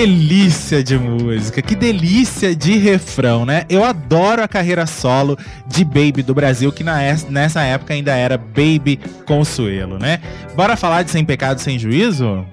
Delícia de música, que delícia de refrão, né? Eu adoro a carreira solo de Baby do Brasil, que na, es- nessa época ainda era Baby Consuelo, né? Bora falar de Sem Pecado Sem Juízo?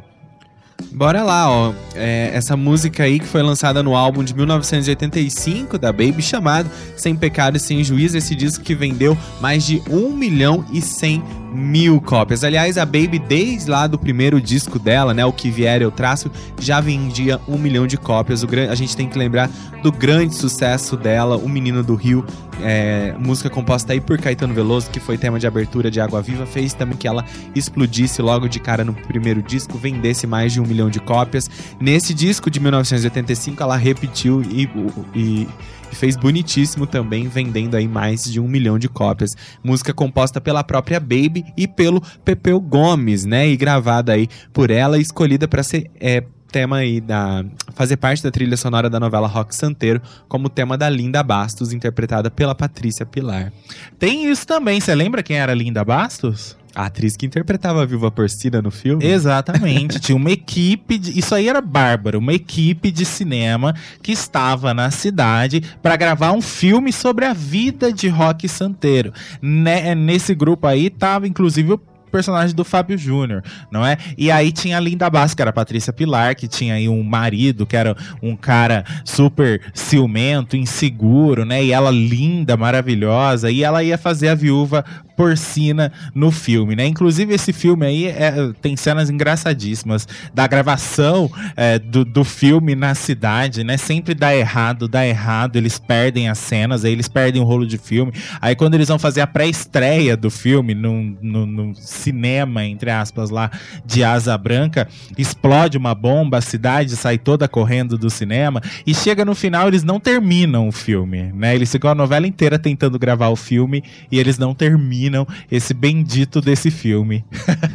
Bora lá, ó. É, essa música aí que foi lançada no álbum de 1985 da Baby, chamado Sem Pecado e Sem Juízo. Esse disco que vendeu mais de 1 milhão e 100 mil cópias. Aliás, a Baby, desde lá do primeiro disco dela, né, o que vier eu traço, já vendia 1 milhão de cópias. O gran... A gente tem que lembrar do grande sucesso dela, O Menino do Rio, é, música composta aí por Caetano Veloso, que foi tema de abertura de Água Viva, fez também que ela explodisse logo de cara no primeiro disco, vendesse mais de um milhão de cópias. Nesse disco de 1985, ela repetiu e- e fez bonitíssimo também, vendendo aí mais de um milhão de cópias. Música composta pela própria Baby e pelo Pepeu Gomes, né? E gravada aí por ela escolhida para ser. é, tema aí da fazer parte da trilha sonora da novela Rock Santeiro como tema da Linda Bastos interpretada pela Patrícia Pilar Tem isso também, você lembra quem era Linda Bastos? A atriz que interpretava a Viúva Porcina no filme Exatamente, tinha uma equipe, de, isso aí era bárbaro, uma equipe de cinema que estava na cidade para gravar um filme sobre a vida de Rock Santeiro. Né, nesse grupo aí tava inclusive o personagem do Fábio Júnior, não é? E aí tinha a Linda Bass, que era a Patrícia Pilar, que tinha aí um marido, que era um cara super ciumento, inseguro, né? E ela linda, maravilhosa, e ela ia fazer a viúva porcina no filme, né? Inclusive esse filme aí é- tem cenas engraçadíssimas da gravação é, do, do filme na cidade, né? Sempre dá errado, dá errado, eles perdem as cenas, aí eles perdem o rolo de filme. Aí quando eles vão fazer a pré-estreia do filme no, no cinema, entre aspas, lá de Asa Branca, explode uma bomba, a cidade sai toda correndo do cinema e chega no final eles não terminam o filme, né? Eles ficam a novela inteira tentando gravar o filme e eles não terminam esse bendito desse filme.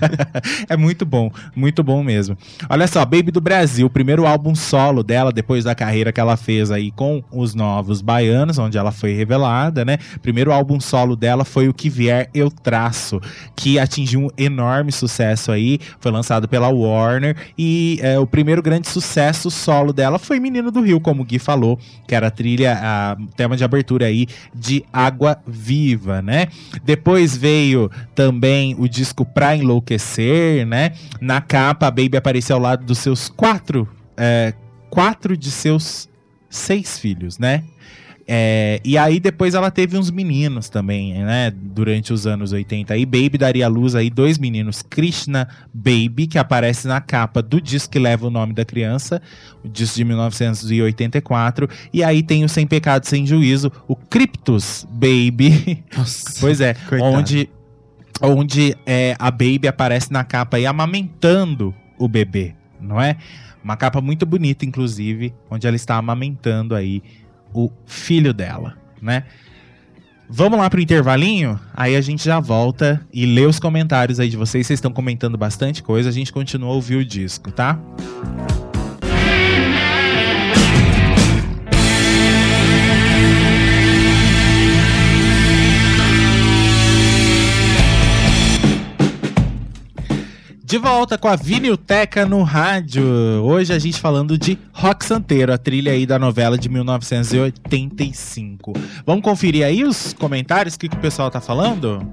é muito bom, muito bom mesmo. Olha só, Baby do Brasil, o primeiro álbum solo dela depois da carreira que ela fez aí com os Novos Baianos, onde ela foi revelada, né? Primeiro álbum solo dela foi o Que Vier Eu Traço, que atingiu um enorme sucesso aí, foi lançado pela Warner e é, o primeiro grande sucesso solo dela foi Menino do Rio, como o Gui falou, que era a trilha, a tema de abertura aí de Água Viva, né? Depois veio também o disco Pra Enlouquecer, né? Na capa, a Baby apareceu ao lado dos seus quatro, é, quatro de seus seis filhos, né? É, e aí depois ela teve uns meninos também, né? Durante os anos 80. Aí Baby daria à luz aí dois meninos, Krishna Baby, que aparece na capa do disco que leva o nome da criança, o disco de 1984. E aí tem o Sem Pecado Sem Juízo, o Cryptus Baby. Nossa. Pois é, Coitado. onde, onde é, a Baby aparece na capa aí amamentando o bebê, não é? Uma capa muito bonita, inclusive, onde ela está amamentando aí o filho dela, né? Vamos lá pro intervalinho? Aí a gente já volta e lê os comentários aí de vocês. Vocês estão comentando bastante coisa, a gente continua a ouvir o disco, tá? De volta com a Vinilteca no rádio. Hoje a gente falando de Rock Santeiro, a trilha aí da novela de 1985. Vamos conferir aí os comentários, o que, que o pessoal tá falando?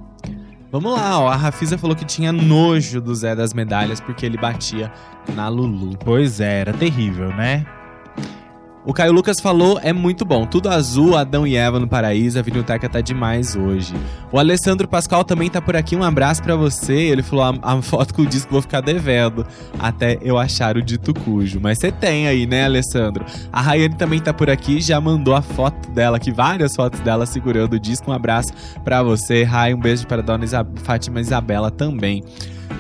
Vamos lá, ó. A Rafisa falou que tinha nojo do Zé das Medalhas porque ele batia na Lulu. Pois é, era terrível, né? O Caio Lucas falou, é muito bom. Tudo azul, Adão e Eva no paraíso, a Vinilteca tá demais hoje. O Alessandro Pascoal também tá por aqui, um abraço pra você. Ele falou, a, a foto com o disco vou ficar devendo, até eu achar o dito cujo. Mas você tem aí, né, Alessandro? A Rayane também tá por aqui, já mandou a foto dela aqui, várias fotos dela segurando o disco. Um abraço pra você, Ray. Um beijo para dona Isa- Fátima Isabela também.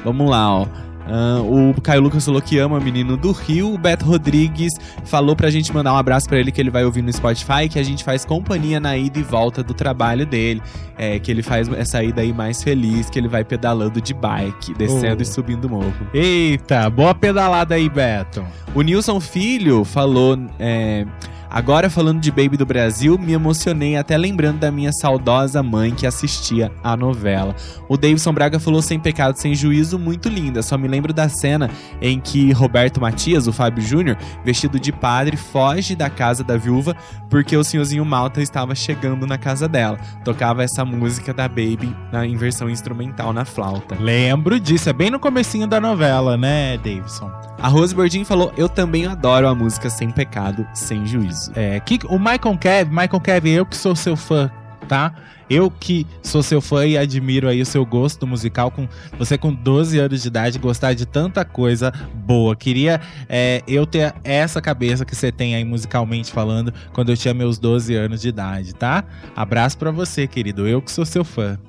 Vamos lá, ó. Ah, o Caio Lucas falou que ama Menino do Rio. O Beto Rodrigues falou pra gente mandar um abraço pra ele que ele vai ouvir no Spotify, que a gente faz companhia na ida e volta do trabalho dele. É, que ele faz essa ida aí mais feliz, que ele vai pedalando de bike, descendo Oh. e subindo o morro. Eita, boa pedalada aí, Beto. O Nilson Filho falou. é, Agora falando de Baby do Brasil, me emocionei até lembrando da minha saudosa mãe que assistia a novela. O Davidson Braga falou sem pecado, sem juízo, muito linda. Só me lembro da cena em que Roberto Matias, o Fábio Júnior, vestido de padre, foge da casa da viúva porque o senhorzinho Malta estava chegando na casa dela. Tocava essa música da Baby na, em versão instrumental na flauta. Lembro disso, é bem no comecinho da novela, né, Davidson? A Rose Bordin falou: Eu também adoro a música Sem Pecado, Sem Juízo. É, que, o Michael Kev, Michael Kev, eu que sou seu fã, tá? Eu que sou seu fã e admiro aí o seu gosto musical, com você com 12 anos de idade, gostar de tanta coisa boa. Queria é, eu ter essa cabeça que você tem aí musicalmente falando quando eu tinha meus 12 anos de idade, tá? Abraço pra você, querido. Eu que sou seu fã.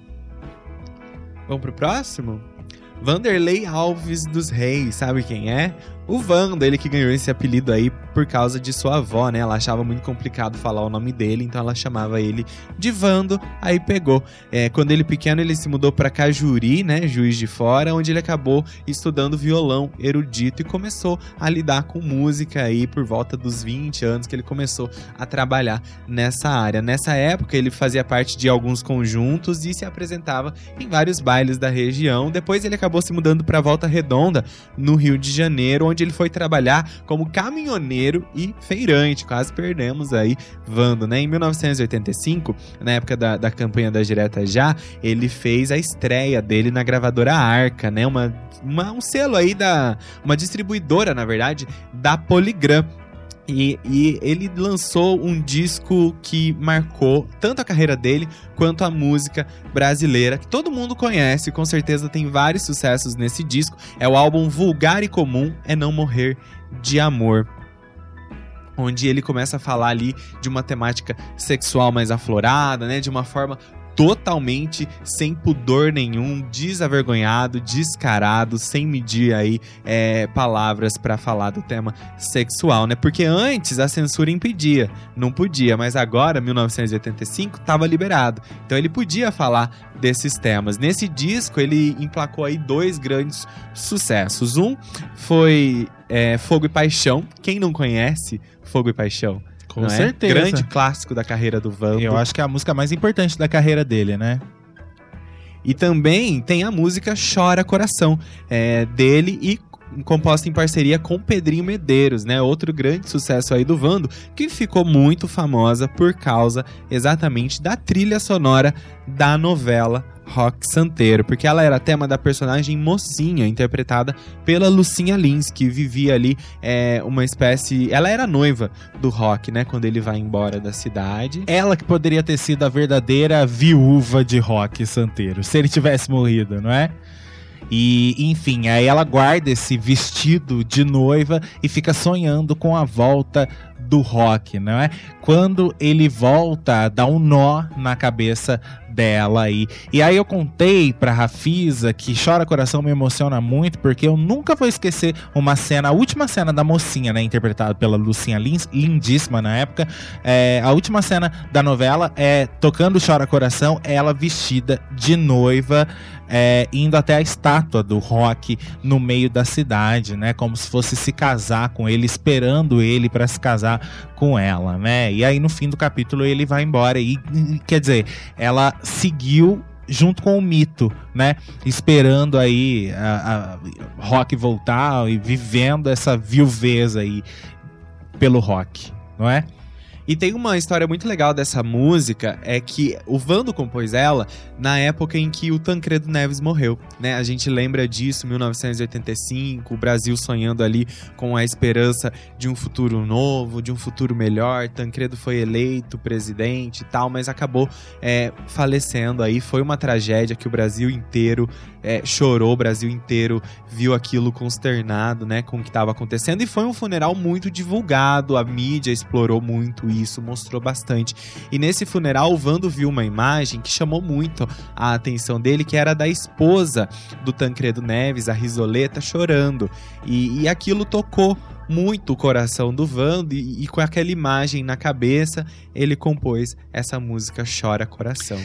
Vamos pro próximo? Vanderlei Alves dos Reis, sabe quem é? O Vando, ele que ganhou esse apelido aí por causa de sua avó, né? Ela achava muito complicado falar o nome dele, então ela chamava ele de Vando, aí pegou. É, quando ele pequeno, ele se mudou para Cajuri, né? Juiz de Fora, onde ele acabou estudando violão erudito e começou a lidar com música aí por volta dos 20 anos que ele começou a trabalhar nessa área. Nessa época, ele fazia parte de alguns conjuntos e se apresentava em vários bailes da região. Depois, ele acabou se mudando para Volta Redonda, no Rio de Janeiro, onde ele foi trabalhar como caminhoneiro e feirante. Quase perdemos aí Vando, né? Em 1985, na época da, da campanha da Direta Já, ele fez a estreia dele na gravadora Arca, né? Uma, uma, um selo aí da. Uma distribuidora, na verdade, da Polygram. E, e, ele lançou um disco que marcou tanto a carreira dele quanto a música brasileira, que todo mundo conhece, com certeza tem vários sucessos nesse disco. É o álbum Vulgar e Comum é Não Morrer de Amor. Onde ele começa a falar ali de uma temática sexual mais aflorada, né? De uma forma totalmente sem pudor nenhum, desavergonhado, descarado, sem medir aí é, palavras para falar do tema sexual, né? Porque antes a censura impedia, não podia, mas agora, 1985, estava liberado. Então ele podia falar desses temas. Nesse disco ele emplacou aí dois grandes sucessos. Um foi é, Fogo e Paixão. Quem não conhece Fogo e Paixão? Com não é? certeza. Grande clássico da carreira do Vando. Eu acho que é a música mais importante da carreira dele, né? E também tem a música Chora Coração, é, dele e composta em parceria com Pedrinho Medeiros, né? Outro grande sucesso aí do Vando, que ficou muito famosa por causa exatamente da trilha sonora da novela Rock Santeiro, porque ela era tema da personagem Mocinha, interpretada pela Lucinha Lins, que vivia ali é, uma espécie. Ela era noiva do Rock, né? Quando ele vai embora da cidade. Ela que poderia ter sido a verdadeira viúva de Rock Santeiro, se ele tivesse morrido, não é? E, enfim, aí ela guarda esse vestido de noiva e fica sonhando com a volta do rock, não é? Quando ele volta, dá um nó na cabeça dela aí. E aí eu contei pra Rafisa que Chora Coração me emociona muito, porque eu nunca vou esquecer uma cena, a última cena da mocinha, né? Interpretada pela Lucinha Lins, lindíssima na época. É, a última cena da novela é tocando Chora Coração, ela vestida de noiva. É, indo até a estátua do rock no meio da cidade, né? Como se fosse se casar com ele, esperando ele para se casar com ela, né? E aí no fim do capítulo ele vai embora e quer dizer, ela seguiu junto com o mito, né? Esperando aí a, a rock voltar e vivendo essa viuveza aí pelo rock, não é? E tem uma história muito legal dessa música, é que o Vando compôs ela na época em que o Tancredo Neves morreu, né? A gente lembra disso, 1985, o Brasil sonhando ali com a esperança de um futuro novo, de um futuro melhor. Tancredo foi eleito presidente e tal, mas acabou é, falecendo aí. Foi uma tragédia que o Brasil inteiro é, chorou, o Brasil inteiro viu aquilo consternado, né, com o que estava acontecendo. E foi um funeral muito divulgado, a mídia explorou muito isso, mostrou bastante. E nesse funeral, o Vando viu uma imagem que chamou muito a atenção dele, que era da esposa do Tancredo Neves, a Risoleta, chorando. E, e aquilo tocou muito o coração do Vando e, e, com aquela imagem na cabeça, ele compôs essa música Chora Coração.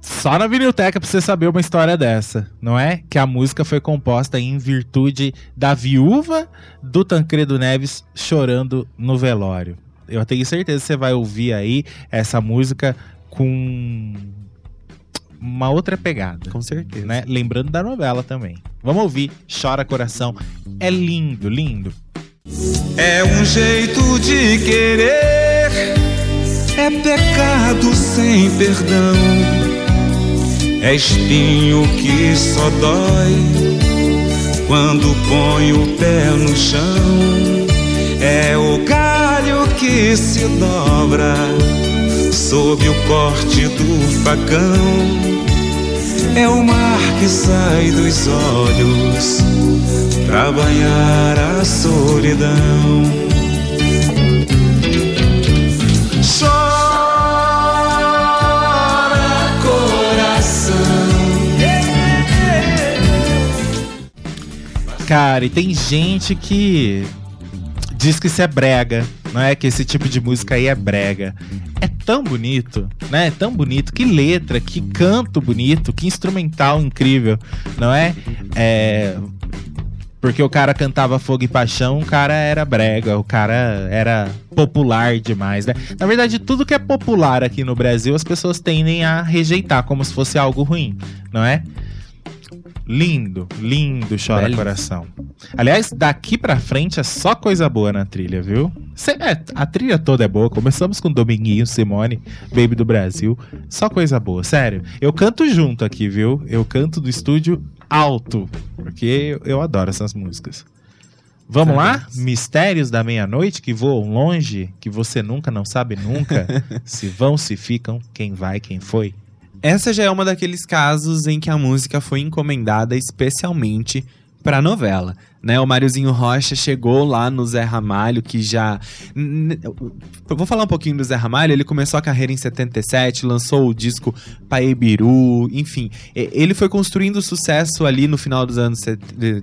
Só na Vinilteca pra você saber uma história dessa, não é? Que a música foi composta em virtude da viúva do Tancredo Neves chorando no velório. eu tenho certeza que você vai ouvir aí essa música com uma outra pegada. Com certeza. Né? Lembrando da novela também. Vamos ouvir Chora Coração. É lindo, lindo. É um jeito de querer, é pecado sem perdão, é espinho que só dói quando põe o pé no chão, é o galho que se dobra sob o corte do facão. É o mar que sai dos olhos pra banhar a solidão. Cara, e tem gente que diz que isso é brega, não é? Que esse tipo de música aí é brega. É tão bonito, né? É tão bonito. Que letra, que canto bonito, que instrumental incrível, não é? É. Porque o cara cantava Fogo e Paixão, o cara era brega, o cara era popular demais, né? Na verdade, tudo que é popular aqui no Brasil, as pessoas tendem a rejeitar como se fosse algo ruim, não é? Lindo, lindo Chora. Coração. Aliás, daqui pra frente é só coisa boa na trilha, viu? Cê- é, a trilha toda é boa. Começamos com Dominguinho, Simone, Baby do Brasil. Só coisa boa, sério. Eu canto junto aqui, viu? Eu canto do estúdio alto, porque eu, eu adoro essas músicas. Vamos lá? Mistérios da meia-noite que voam longe, que você nunca não sabe nunca. se vão, se ficam, quem vai, quem foi. Essa já é uma daqueles casos em que a música foi encomendada especialmente pra novela. Né, o Máriozinho Rocha chegou lá no Zé Ramalho, que já. Eu vou falar um pouquinho do Zé Ramalho. Ele começou a carreira em 77, lançou o disco Paebiru, enfim. Ele foi construindo sucesso ali no final dos anos,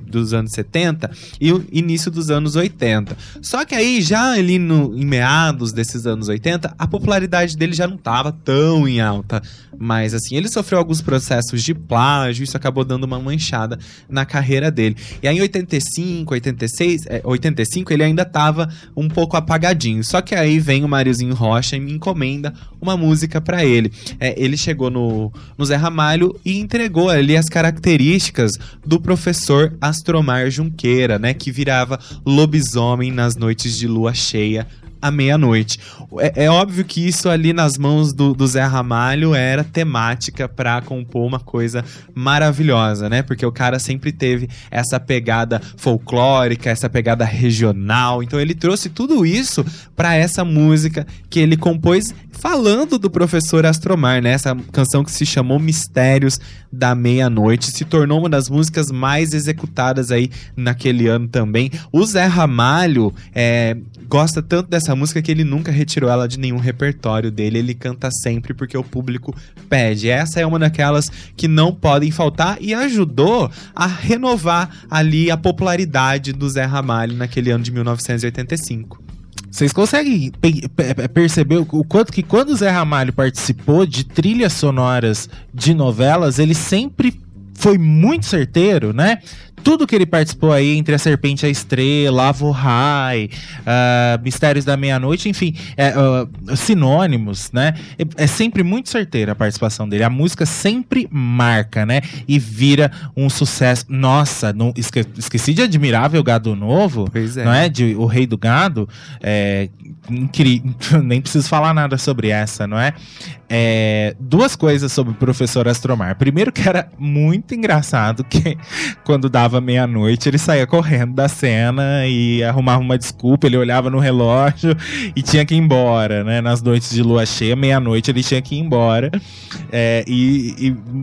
dos anos 70 e o início dos anos 80. Só que aí, já ali no, em meados desses anos 80, a popularidade dele já não estava tão em alta. Mas assim, ele sofreu alguns processos de plágio, isso acabou dando uma manchada na carreira dele. E aí em 85, 86, é, 85 ele ainda tava um pouco apagadinho. Só que aí vem o Mariozinho Rocha e me encomenda uma música pra ele. É, ele chegou no, no Zé Ramalho e entregou ali as características do professor Astromar Junqueira, né, que virava lobisomem nas noites de lua cheia à meia-noite. É, é óbvio que isso ali nas mãos do, do Zé Ramalho era temática pra compor uma coisa maravilhosa, né? Porque o cara sempre teve essa pegada folclórica, essa pegada regional. Então ele trouxe tudo isso pra essa música que ele compôs falando do professor Astromar, né? Essa canção que se chamou Mistérios da Meia-Noite se tornou uma das músicas mais executadas aí naquele ano também. O Zé Ramalho é, gosta tanto dessa música que ele nunca retirou ela de nenhum repertório dele. Ele canta sempre porque o público pede. Essa é uma daquelas que não podem faltar e ajudou a renovar ali a popularidade do Zé Ramalho naquele ano de 1985. Vocês conseguem pe- pe- perceber o quanto que quando o Zé Ramalho participou de trilhas sonoras de novelas, ele sempre foi muito certeiro, né? Tudo que ele participou aí, entre A Serpente e a Estrela, Avo High, ah, Mistérios da Meia-Noite, enfim, é, ah, sinônimos, né? É, é sempre muito certeira a participação dele. A música sempre marca, né? E vira um sucesso. Nossa, não, esque- esqueci de Admirável Gado Novo, é. não é? De O Rei do Gado. É. Nem preciso falar nada sobre essa, não é? É, duas coisas sobre o professor Astromar. Primeiro que era muito engraçado que quando dava meia-noite ele saía correndo da cena e arrumava uma desculpa, ele olhava no relógio e tinha que ir embora, né? Nas noites de lua cheia, meia-noite ele tinha que ir embora. É, e,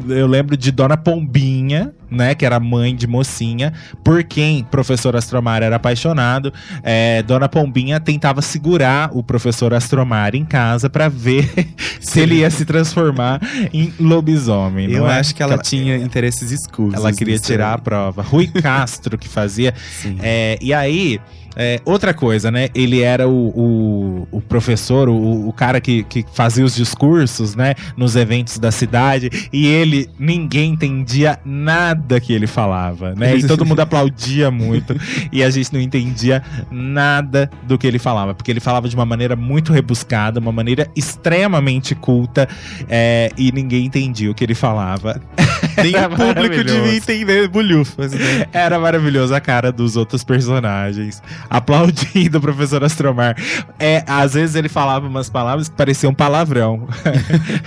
e eu lembro de Dona Pombinha, né? Que era mãe de mocinha, por quem o professor Astromar era apaixonado. É, Dona Pombinha tentava segurar o professor Astromar em casa pra ver se ele ia se transformar em lobisomem. Eu não é? acho que ela, tinha interesses escusos. Ela queria tirar a prova. Rui Castro que fazia. É, e aí, é, outra coisa, né? Ele era o, o, o professor, o, o cara que, que fazia os discursos, né? Nos eventos da cidade. E ele, ninguém entendia nada que ele falava, né? E todo mundo aplaudia muito e a gente não entendia nada do que ele falava, porque ele falava de uma maneira muito rebuscada, uma maneira extremamente culta é, e ninguém entendia o que ele falava. Nem Era o público devia entender bulhufas, né? Era maravilhoso a cara dos outros personagens, aplaudindo o professor Astromar. É, às vezes ele falava umas palavras que pareciam palavrão.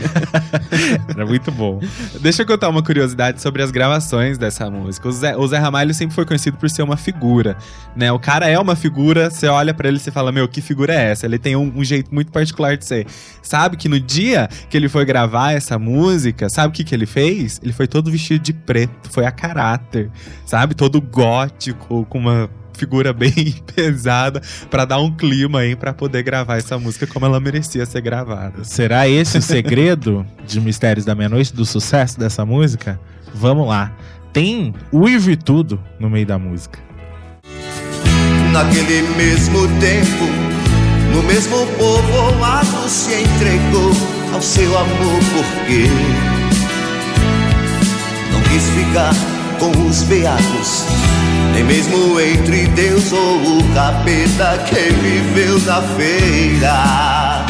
Era muito bom. Deixa eu contar uma curiosidade sobre as gravações dessa música. O Zé, o Zé Ramalho sempre foi conhecido por ser uma figura, né? O cara é uma figura, você olha pra ele e fala, meu, que figura é essa? Ele tem um, um jeito muito particular de ser. Sabe que no dia que ele foi gravar essa música, sabe o que, que ele fez? Ele foi todo vestido de preto, foi a caráter, sabe? Todo gótico, com uma figura bem pesada pra dar um clima aí pra poder gravar essa música como ela merecia ser gravada. Será esse o segredo de Mistérios da Meia-Noite, do sucesso dessa música? Vamos lá. Tem uivo e tudo no meio da música. Naquele mesmo tempo, no mesmo povoado se entregou ao seu amor porque não quis ficar com os beatos, nem mesmo entre Deus ou o capeta que viveu na feira.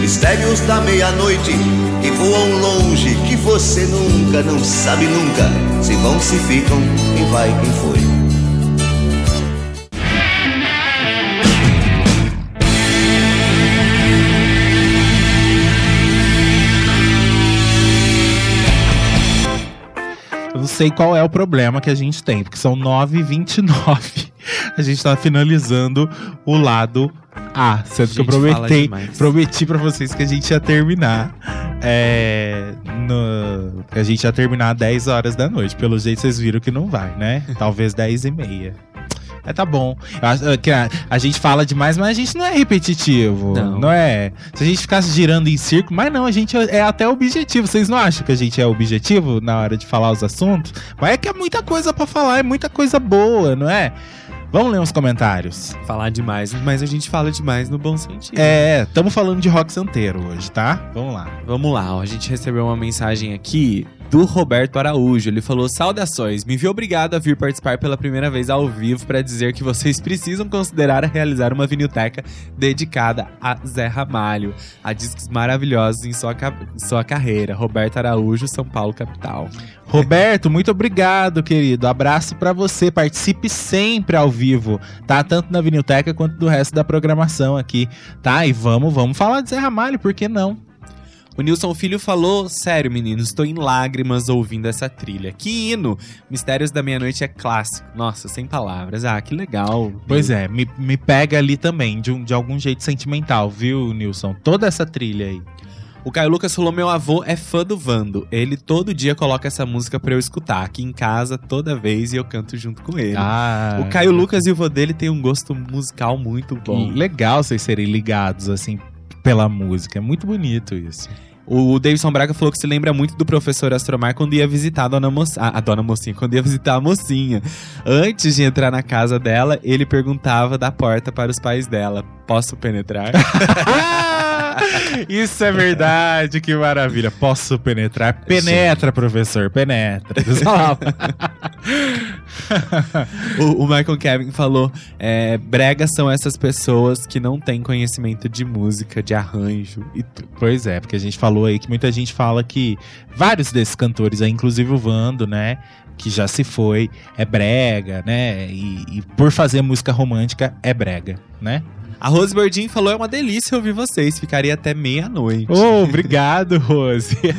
Mistérios da meia-noite que voam longe, que você nunca, não sabe nunca se vão, se ficam, quem vai, quem foi. Não sei qual é o problema que a gente tem, porque são 9h29. A gente tá finalizando o lado A. Sendo que eu fala prometi, pra vocês que a gente ia terminar. É, no- que a gente ia terminar às 10 horas da noite. Pelo jeito, vocês viram que não vai, né? Talvez 10 e meia. Mas tá bom. Que a, a gente fala demais, mas a gente não é repetitivo. Não. Não, é. Se a gente ficasse girando em círculo, mas não, a gente é é até objetivo. Vocês não acham que a gente é objetivo na hora de falar os assuntos? Mas é que é muita coisa pra falar, é muita coisa boa, não é? Vamos ler uns comentários. Falar demais, mas a gente fala demais no bom sentido. É, estamos falando de rock santeiro hoje, tá? Vamos lá. Vamos lá, ó, a gente recebeu uma mensagem aqui do Roberto Araújo. Ele falou: Saudações, me vi obrigado a vir participar pela primeira vez ao vivo para dizer que vocês precisam considerar realizar uma vinilteca dedicada a Zé Ramalho, a discos maravilhosos em sua, sua carreira. Roberto Araújo, São Paulo, capital. Roberto, muito obrigado, querido. Abraço pra você. Participe sempre ao vivo, tá? Tanto na Vinilteca quanto do resto da programação aqui, tá? E vamos, vamos falar de Zé Ramalho, por que não? O Nilson Filho falou: Sério, meninos, estou em lágrimas ouvindo essa trilha. Que hino! Mistérios da Meia-Noite é clássico. Nossa, sem palavras. Ah, que legal. Pois é, me, me pega ali também, de, um, de algum jeito sentimental, viu, Nilson? Toda essa trilha aí. O Caio Lucas falou: Meu avô é fã do Vando. Ele todo dia coloca essa música pra eu escutar aqui em casa toda vez e eu canto junto com ele. Ah, o Caio Lucas e o vô dele têm um gosto musical muito bom. que legal vocês serem ligados, assim, pela música. É muito bonito isso. O Davidson Braga falou que se lembra muito do professor Astromar quando ia visitar a dona, Mo a, a dona Mocinha, quando ia visitar a mocinha. Antes de entrar na casa dela, ele perguntava da porta para os pais dela: Posso penetrar? Isso é verdade, que maravilha. Posso penetrar? Penetra, professor, penetra. O, o Michael Kevin falou: é, Bregas são essas pessoas que não têm conhecimento de música, de arranjo e tudo. pois é, porque a gente falou aí que muita gente fala que vários desses cantores aí, inclusive o Vando, né? Que já se foi, é brega, né? E, e por fazer música romântica, é brega, né? A Rose Bordin falou: É uma delícia ouvir vocês, ficaria até meia-noite. Oh, obrigado, Rose.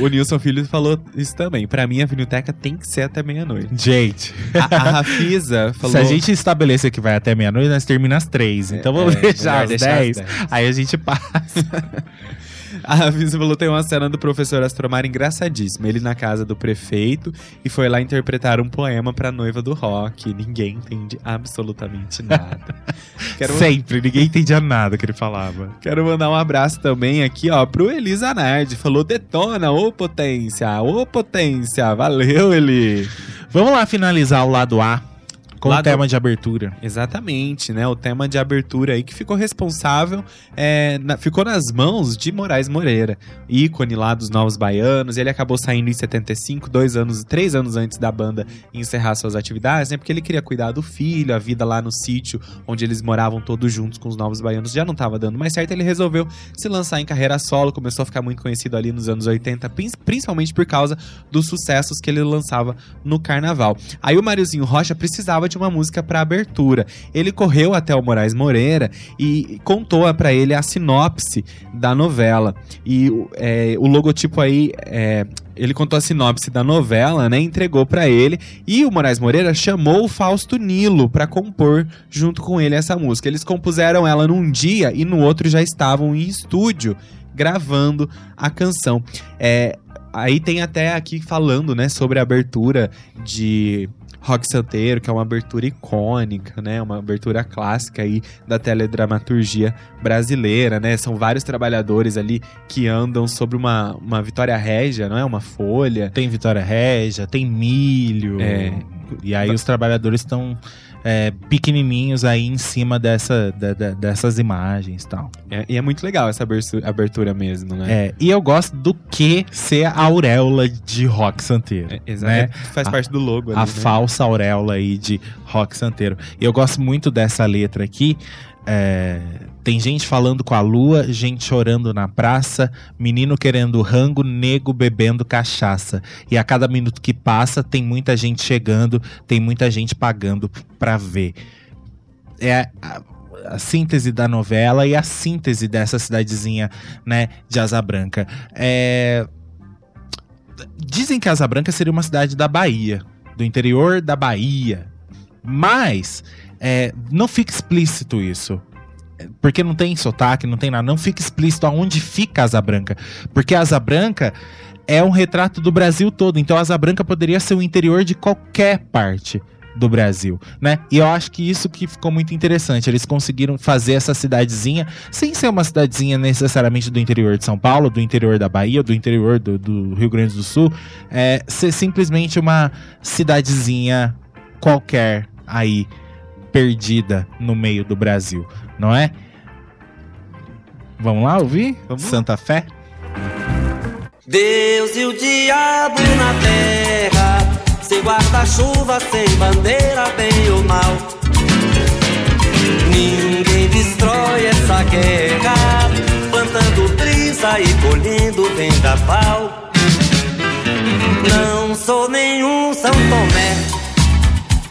O, o Nilson Filho falou isso também. Pra mim, a vinilteca tem que ser até meia-noite. gente, A, a Rafisa falou. se a gente estabelecer que vai até meia-noite, nós terminamos às três. Então vamos É, deixar às deixar às dez. 10. Aí a gente passa. A falou: tem uma cena do professor Astromar engraçadíssima. Ele na casa do prefeito e foi lá interpretar um poema pra noiva do rock. Ninguém entende absolutamente nada. Quero, Sempre, ninguém entendia nada que ele falava. quero mandar um abraço também aqui, ó, pro Elisa Nard. Falou: detona, ô potência, ô potência. Valeu, Eli. Vamos lá finalizar o lado A Com o do- tema de abertura. Exatamente, né? O tema de abertura aí que ficou responsável, é, na- ficou nas mãos de Moraes Moreira, ícone lá dos Novos Baianos. Ele acabou saindo em 75, dois anos, três anos antes da banda encerrar suas atividades, né? Porque ele queria cuidar do filho, a vida lá no sítio onde eles moravam todos juntos com os Novos Baianos já não estava dando mais certo. Ele resolveu se lançar em carreira solo, começou a ficar muito conhecido ali nos anos 80, prin- principalmente por causa dos sucessos que ele lançava no carnaval. Aí o Mariozinho Rocha precisava de uma música para abertura. Ele correu até o Moraes Moreira e contou para ele a sinopse da novela. E o- é, o logotipo aí é, ele contou a sinopse da novela, né? Entregou pra ele e o Moraes Moreira chamou o Fausto Nilo pra compor junto com ele essa música. Eles compuseram ela num dia e no outro já estavam em estúdio gravando a canção. É, aí tem até aqui falando, né, sobre a abertura de Rock Santeiro, que é uma abertura icônica, né? Uma abertura clássica aí da teledramaturgia brasileira, né? São vários trabalhadores ali que andam sobre uma, uma Vitória Régia, não é? Uma folha. Tem Vitória Régia, tem milho. É. E aí os trabalhadores estão é, pequenininhos aí em cima dessa, da- da- dessas imagens e tal. É- e é muito legal essa abertura, mesmo, né? É, e eu gosto do que ser a auréola de rock santeiro. É, né? é, faz A- parte do logo ali, a né? falsa auréola aí de rock santeiro. E eu gosto muito dessa letra aqui. É, tem gente falando com a lua, gente chorando na praça, menino querendo rango, nego bebendo cachaça. E a cada minuto que passa, tem muita gente chegando, tem muita gente pagando pra ver. É a, a síntese da novela e a síntese dessa cidadezinha, né, de Asa Branca. É, Dizem que Asa Branca seria uma cidade da Bahia, do interior da Bahia. Mas é, não fica explícito isso. Porque não tem sotaque, não tem nada. Não fica explícito aonde fica Asa Branca. Porque Asa Branca é um retrato do Brasil todo. Então Asa Branca poderia ser o interior de qualquer parte do Brasil, né? E eu acho que isso que ficou muito interessante. Eles conseguiram fazer essa cidadezinha sem ser uma cidadezinha necessariamente do interior de São Paulo, do interior da Bahia, do interior do, do Rio Grande do Sul, é, ser simplesmente uma cidadezinha qualquer aí perdida no meio do Brasil, não é? Vamos lá ouvir? Vamos. Santa Fé? Deus e o diabo na terra, sem guarda-chuva, sem bandeira, bem ou mal. Ninguém destrói essa guerra, plantando brisa e colhendo vendaval. Não sou nenhum São Tomé,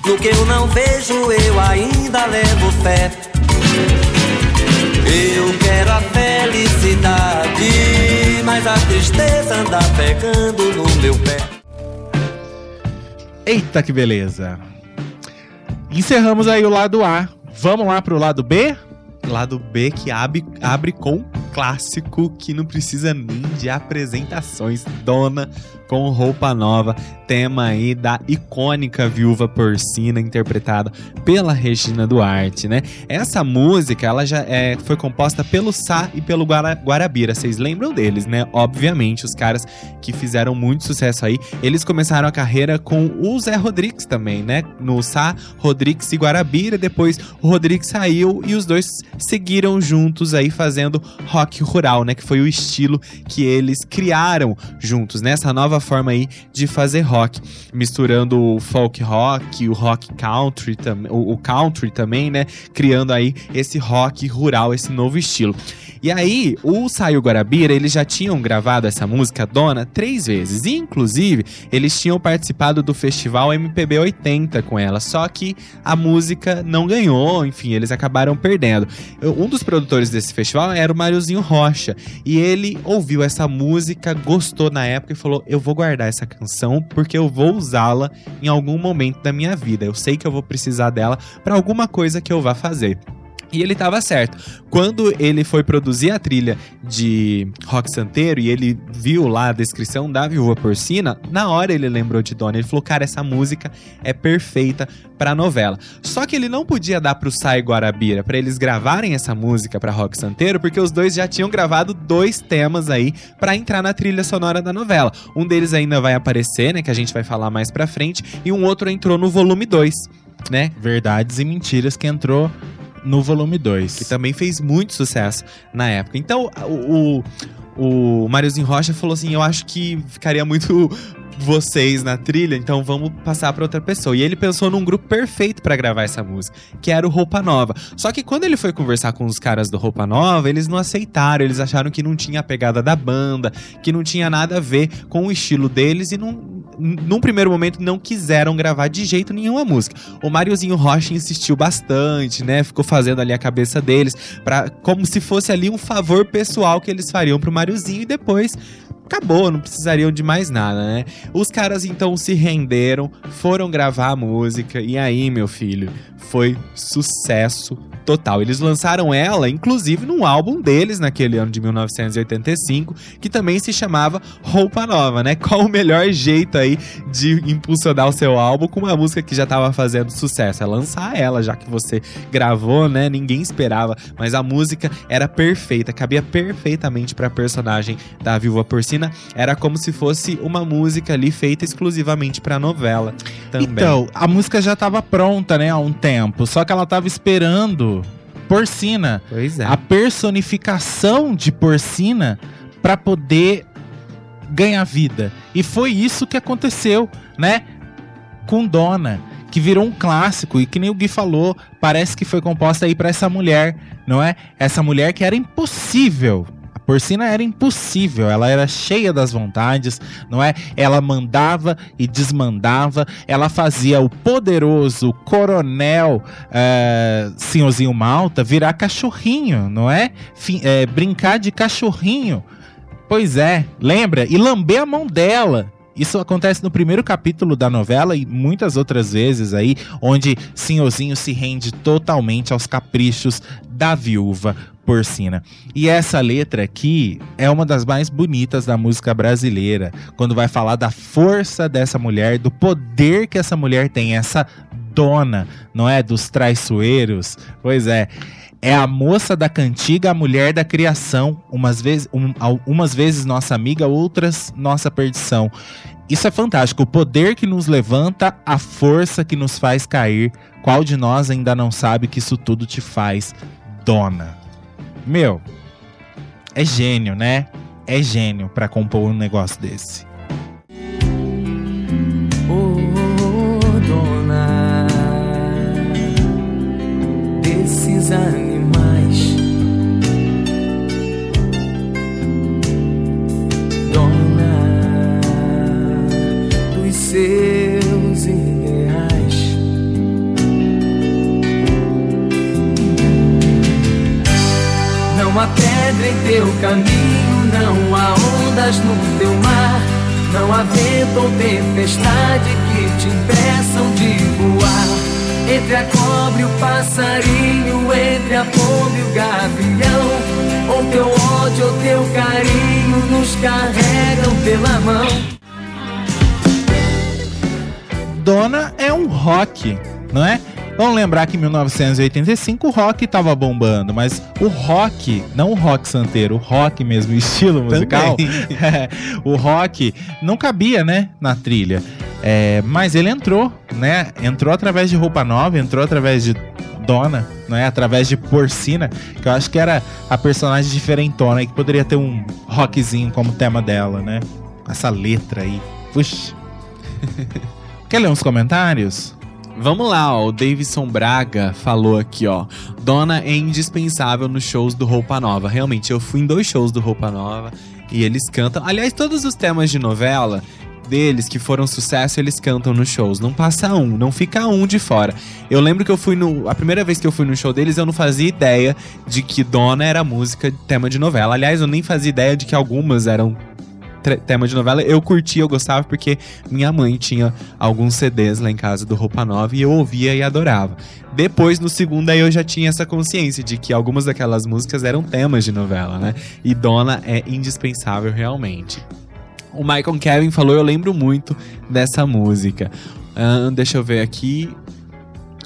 no que eu não vejo eu ainda levo fé. Eu quero a felicidade, mas a tristeza anda pegando no meu pé. Eita que beleza! Encerramos aí o lado A. Vamos lá pro lado B? Lado B que abre, abre com clássico que não precisa nem de apresentações. Dona com roupa nova, tema aí da icônica Viúva Porcina, interpretada pela Regina Duarte, né? Essa música, ela já é, foi composta pelo Sá e pelo Guara, Guarabira. Vocês lembram deles, né? Obviamente, os caras que fizeram muito sucesso aí. Eles começaram a carreira com o Zé Rodrigues também, né? No Sá, Rodrigues e Guarabira. Depois o Rodrigues saiu e os dois seguiram juntos aí fazendo rock rural, né? Que foi o estilo que eles criaram juntos, né? Essa nova forma aí de fazer rock, misturando o folk rock, o rock country, o, country também, né? Criando aí esse rock rural, esse novo estilo. E aí, o Saio Guarabira, eles já tinham gravado essa música Dona três vezes. E, inclusive, eles tinham participado do festival MPB 80 com ela. Só que a música não ganhou, enfim, eles acabaram perdendo. Um dos produtores desse festival era o Rocha. E ele ouviu essa música, gostou na época e falou: Eu vou guardar essa canção porque eu vou usá-la em algum momento da minha vida. Eu sei que eu vou precisar dela para alguma coisa que eu vá fazer. E ele tava certo. Quando ele foi produzir a trilha de Rock Santeiro e ele viu lá a descrição da Viúva Porcina, na hora ele lembrou de Dona. Ele falou: Cara, essa música é perfeita pra novela. Só que ele não podia dar pro Sai Guarabira pra eles gravarem essa música pra Rock Santeiro, porque os dois já tinham gravado dois temas aí pra entrar na trilha sonora da novela. Um deles ainda vai aparecer, né? Que a gente vai falar mais pra frente, e um outro entrou no volume 2. né? Verdades e Mentiras, que entrou no volume 2. Que também fez muito sucesso na época. Então, o, o, o Rocha falou assim: eu acho que ficaria muito vocês na trilha, então vamos passar para outra pessoa. E ele pensou num grupo perfeito para gravar essa música, que era o Roupa Nova. Só que quando ele foi conversar com os caras do Roupa Nova, eles não aceitaram, eles acharam que não tinha a pegada da banda, que não tinha nada a ver com o estilo deles e não num primeiro momento não quiseram gravar de jeito nenhum a música. O Máriozinho Rocha insistiu bastante, né? Ficou fazendo ali a cabeça deles para como se fosse ali um favor pessoal que eles fariam pro Máriozinho e depois acabou, não precisariam de mais nada, né? Os caras então se renderam, foram gravar a música e aí, meu filho, foi sucesso total. Eles lançaram ela, inclusive, num álbum deles naquele ano de 1985, que também se chamava Roupa Nova, né? Qual o melhor jeito aí de impulsionar o seu álbum com uma música que já estava fazendo sucesso? É lançar ela, já que você gravou, né? Ninguém esperava, mas a música era perfeita, cabia perfeitamente para a personagem da Viúva Porcina. Era como se fosse uma música ali feita exclusivamente para novela também. Então, a música já estava pronta, né, há um tempo, só que ela estava esperando Porcina, Pois é. a personificação de Porcina para poder ganhar vida. E foi isso que aconteceu, né? Com Dona, que virou um clássico e que nem o Gui falou, parece que foi composta aí para essa mulher, não é? Essa mulher que era impossível. Porcina era impossível, ela era cheia das vontades, não é? Ela mandava e desmandava, ela fazia o poderoso coronel é, Senhorzinho Malta virar cachorrinho, não é? Fi- é, brincar de cachorrinho. Pois é, lembra? E lamber a mão dela. Isso acontece no primeiro capítulo da novela e muitas outras vezes aí, onde Senhorzinho se rende totalmente aos caprichos da viúva porcina. E essa letra aqui é uma das mais bonitas da música brasileira, quando vai falar da força dessa mulher, do poder que essa mulher tem, essa dona, não é? Dos traiçoeiros. Pois é. É a moça da cantiga, a mulher da criação. Umas vezes, um- al- umas vezes nossa amiga, outras nossa perdição. Isso é fantástico. O poder que nos levanta, a força que nos faz cair. Qual de nós ainda não sabe que isso tudo te faz dona? Meu, é gênio, né? É gênio pra compor um negócio desse. Oh, dona desses seus ideais. Não há pedra em teu caminho, não há ondas no teu mar, não há vento ou tempestade que te impeçam de voar. Entre a cobra e o passarinho, entre a pomba e o gavião, ou teu ódio ou teu carinho nos carregam pela mão. Dona é um rock, não é? Vamos lembrar que em 1985 o rock tava bombando, mas o rock, não o rock santeiro, o rock mesmo, o estilo musical, é, o rock não cabia, né, na trilha. É, mas ele entrou, né? Entrou através de roupa nova, entrou através de Dona, né? Através de Porcina, que eu acho que era a personagem diferentona e que poderia ter um rockzinho como tema dela, né? Essa letra aí. Puxa. Quer ler uns comentários? Vamos lá, ó, o Davidson Braga falou aqui, ó. Dona é indispensável nos shows do Roupa Nova. Realmente, eu fui em dois shows do Roupa Nova e eles cantam. Aliás, todos os temas de novela deles que foram sucesso, eles cantam nos shows. Não passa um, não fica um de fora. Eu lembro que eu fui no. A primeira vez que eu fui no show deles, eu não fazia ideia de que Dona era música tema de novela. Aliás, eu nem fazia ideia de que algumas eram tema de novela. Eu curtia, eu gostava porque minha mãe tinha alguns CDs lá em casa do Roupa Nova e eu ouvia e adorava. Depois, no segundo, aí eu já tinha essa consciência de que algumas daquelas músicas eram temas de novela, né? E Dona é indispensável realmente. O Michael Kevin falou, eu lembro muito dessa música. Deixa eu ver aqui.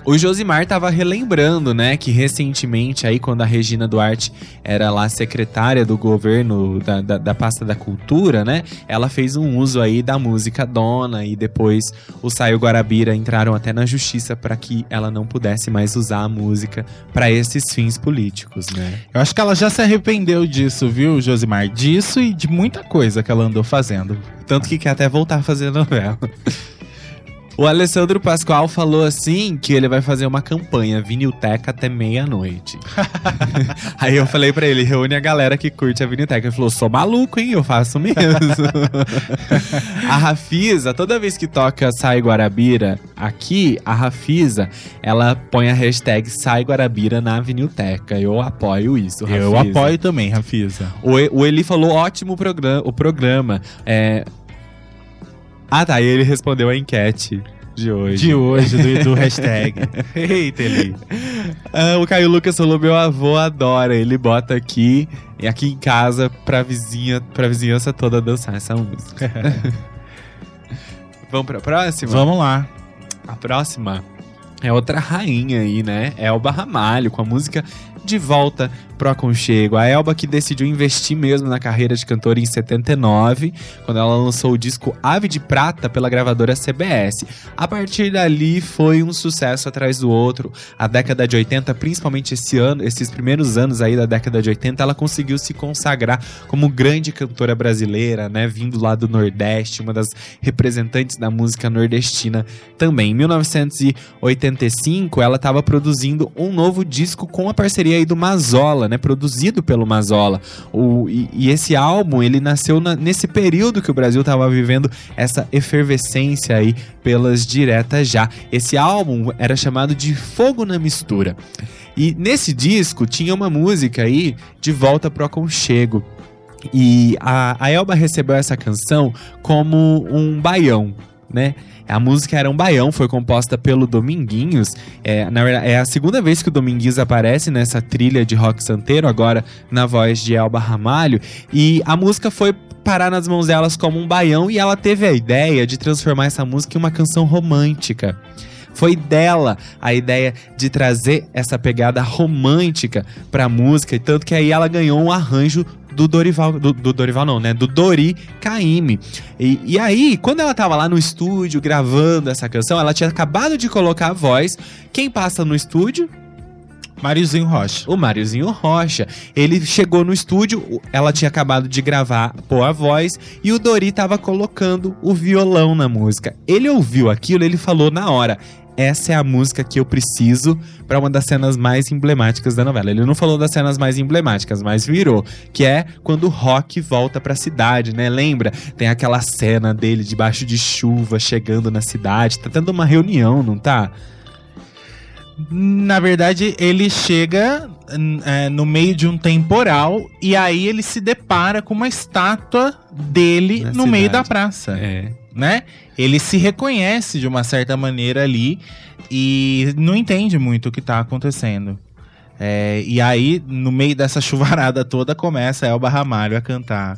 O Josimar tava relembrando, né, que recentemente aí, quando a Regina Duarte era lá secretária do governo da, da, da pasta da cultura, né, ela fez um uso aí da música Dona e depois o Saio Guarabira entraram até na justiça para que ela não pudesse mais usar a música para esses fins políticos, né. Eu acho que ela já se arrependeu disso, viu, Josimar? Disso e de muita coisa que ela andou fazendo. Tanto que quer até voltar a fazer novela. O Alessandro Pascoal falou assim que ele vai fazer uma campanha Vinilteca até meia-noite. Aí eu falei pra ele, reúne a galera que curte a Vinilteca. Ele falou, sou maluco, hein? Eu faço mesmo. a Rafisa, toda vez que toca Sai Guarabira aqui, a Rafisa, ela põe a hashtag Sai Guarabira na Vinilteca. Eu apoio isso, Rafisa. Eu apoio também, Rafisa. O, o Eli falou, ótimo programa, o programa. É... Ah tá, e ele respondeu a enquete de hoje. De hoje, do, do hashtag. Eita, Eli. Ah, o Caio Lucas falou: meu avô adora. Ele bota aqui e aqui em casa pra vizinha, pra vizinhança toda dançar essa música. Vamos pra próxima? Vamos lá. A próxima é outra rainha aí, né? Elba Ramalho, com a música De Volta pro Aconchego. A Elba que decidiu investir mesmo na carreira de cantora em 79, quando ela lançou o disco Ave de Prata pela gravadora CBS. A partir dali foi um sucesso atrás do outro. A década de 80, principalmente esse ano, esses primeiros anos aí da década de 80, ela conseguiu se consagrar como grande cantora brasileira, né? Vindo lá do Nordeste, uma das representantes da música nordestina também. Em 1985, ela estava produzindo um novo disco com a parceria aí do Mazola, né? Produzido pelo Mazola. O, e, e esse álbum, ele nasceu na- nesse período que o Brasil estava vivendo essa efervescência aí pelas diretas já. Esse álbum era chamado de Fogo na Mistura. E nesse disco tinha uma música aí de volta pro aconchego. E a, a Elba recebeu essa canção como um baião, né? A música era um baião, foi composta pelo Dominguinhos. É, na verdade, é a segunda vez que o Dominguinhos aparece nessa trilha de rock santeiro, agora na voz de Elba Ramalho. E a música foi parar nas mãos delas como um baião e ela teve a ideia de transformar essa música em uma canção romântica. Foi dela a ideia de trazer essa pegada romântica pra música, e tanto que aí ela ganhou um arranjo do Dorival, do, do Dorival não, né? Do Dori Caymmi. E, e aí, quando ela tava lá no estúdio gravando essa canção, ela tinha acabado de colocar a voz. Quem passa no estúdio? Mariozinho Rocha. o Máriozinho Rocha. Ele chegou no estúdio, ela tinha acabado de gravar, pôr a voz, e o Dori tava colocando o violão na música. Ele ouviu aquilo, ele falou na hora. Essa é a música que eu preciso pra uma das cenas mais emblemáticas da novela. Ele não falou das cenas mais emblemáticas, mas virou, que é quando o Rock volta pra cidade, né? Lembra? Tem aquela cena dele debaixo de chuva chegando na cidade, tá tendo uma reunião, não tá? Na verdade, ele chega é, no meio de um temporal e aí ele se depara com uma estátua dele Na no meio cidade. da praça, É. né? Ele se reconhece de uma certa maneira ali e não entende muito o que tá acontecendo. É, e aí, no meio dessa chuvarada toda, começa a Elba Ramalho a cantar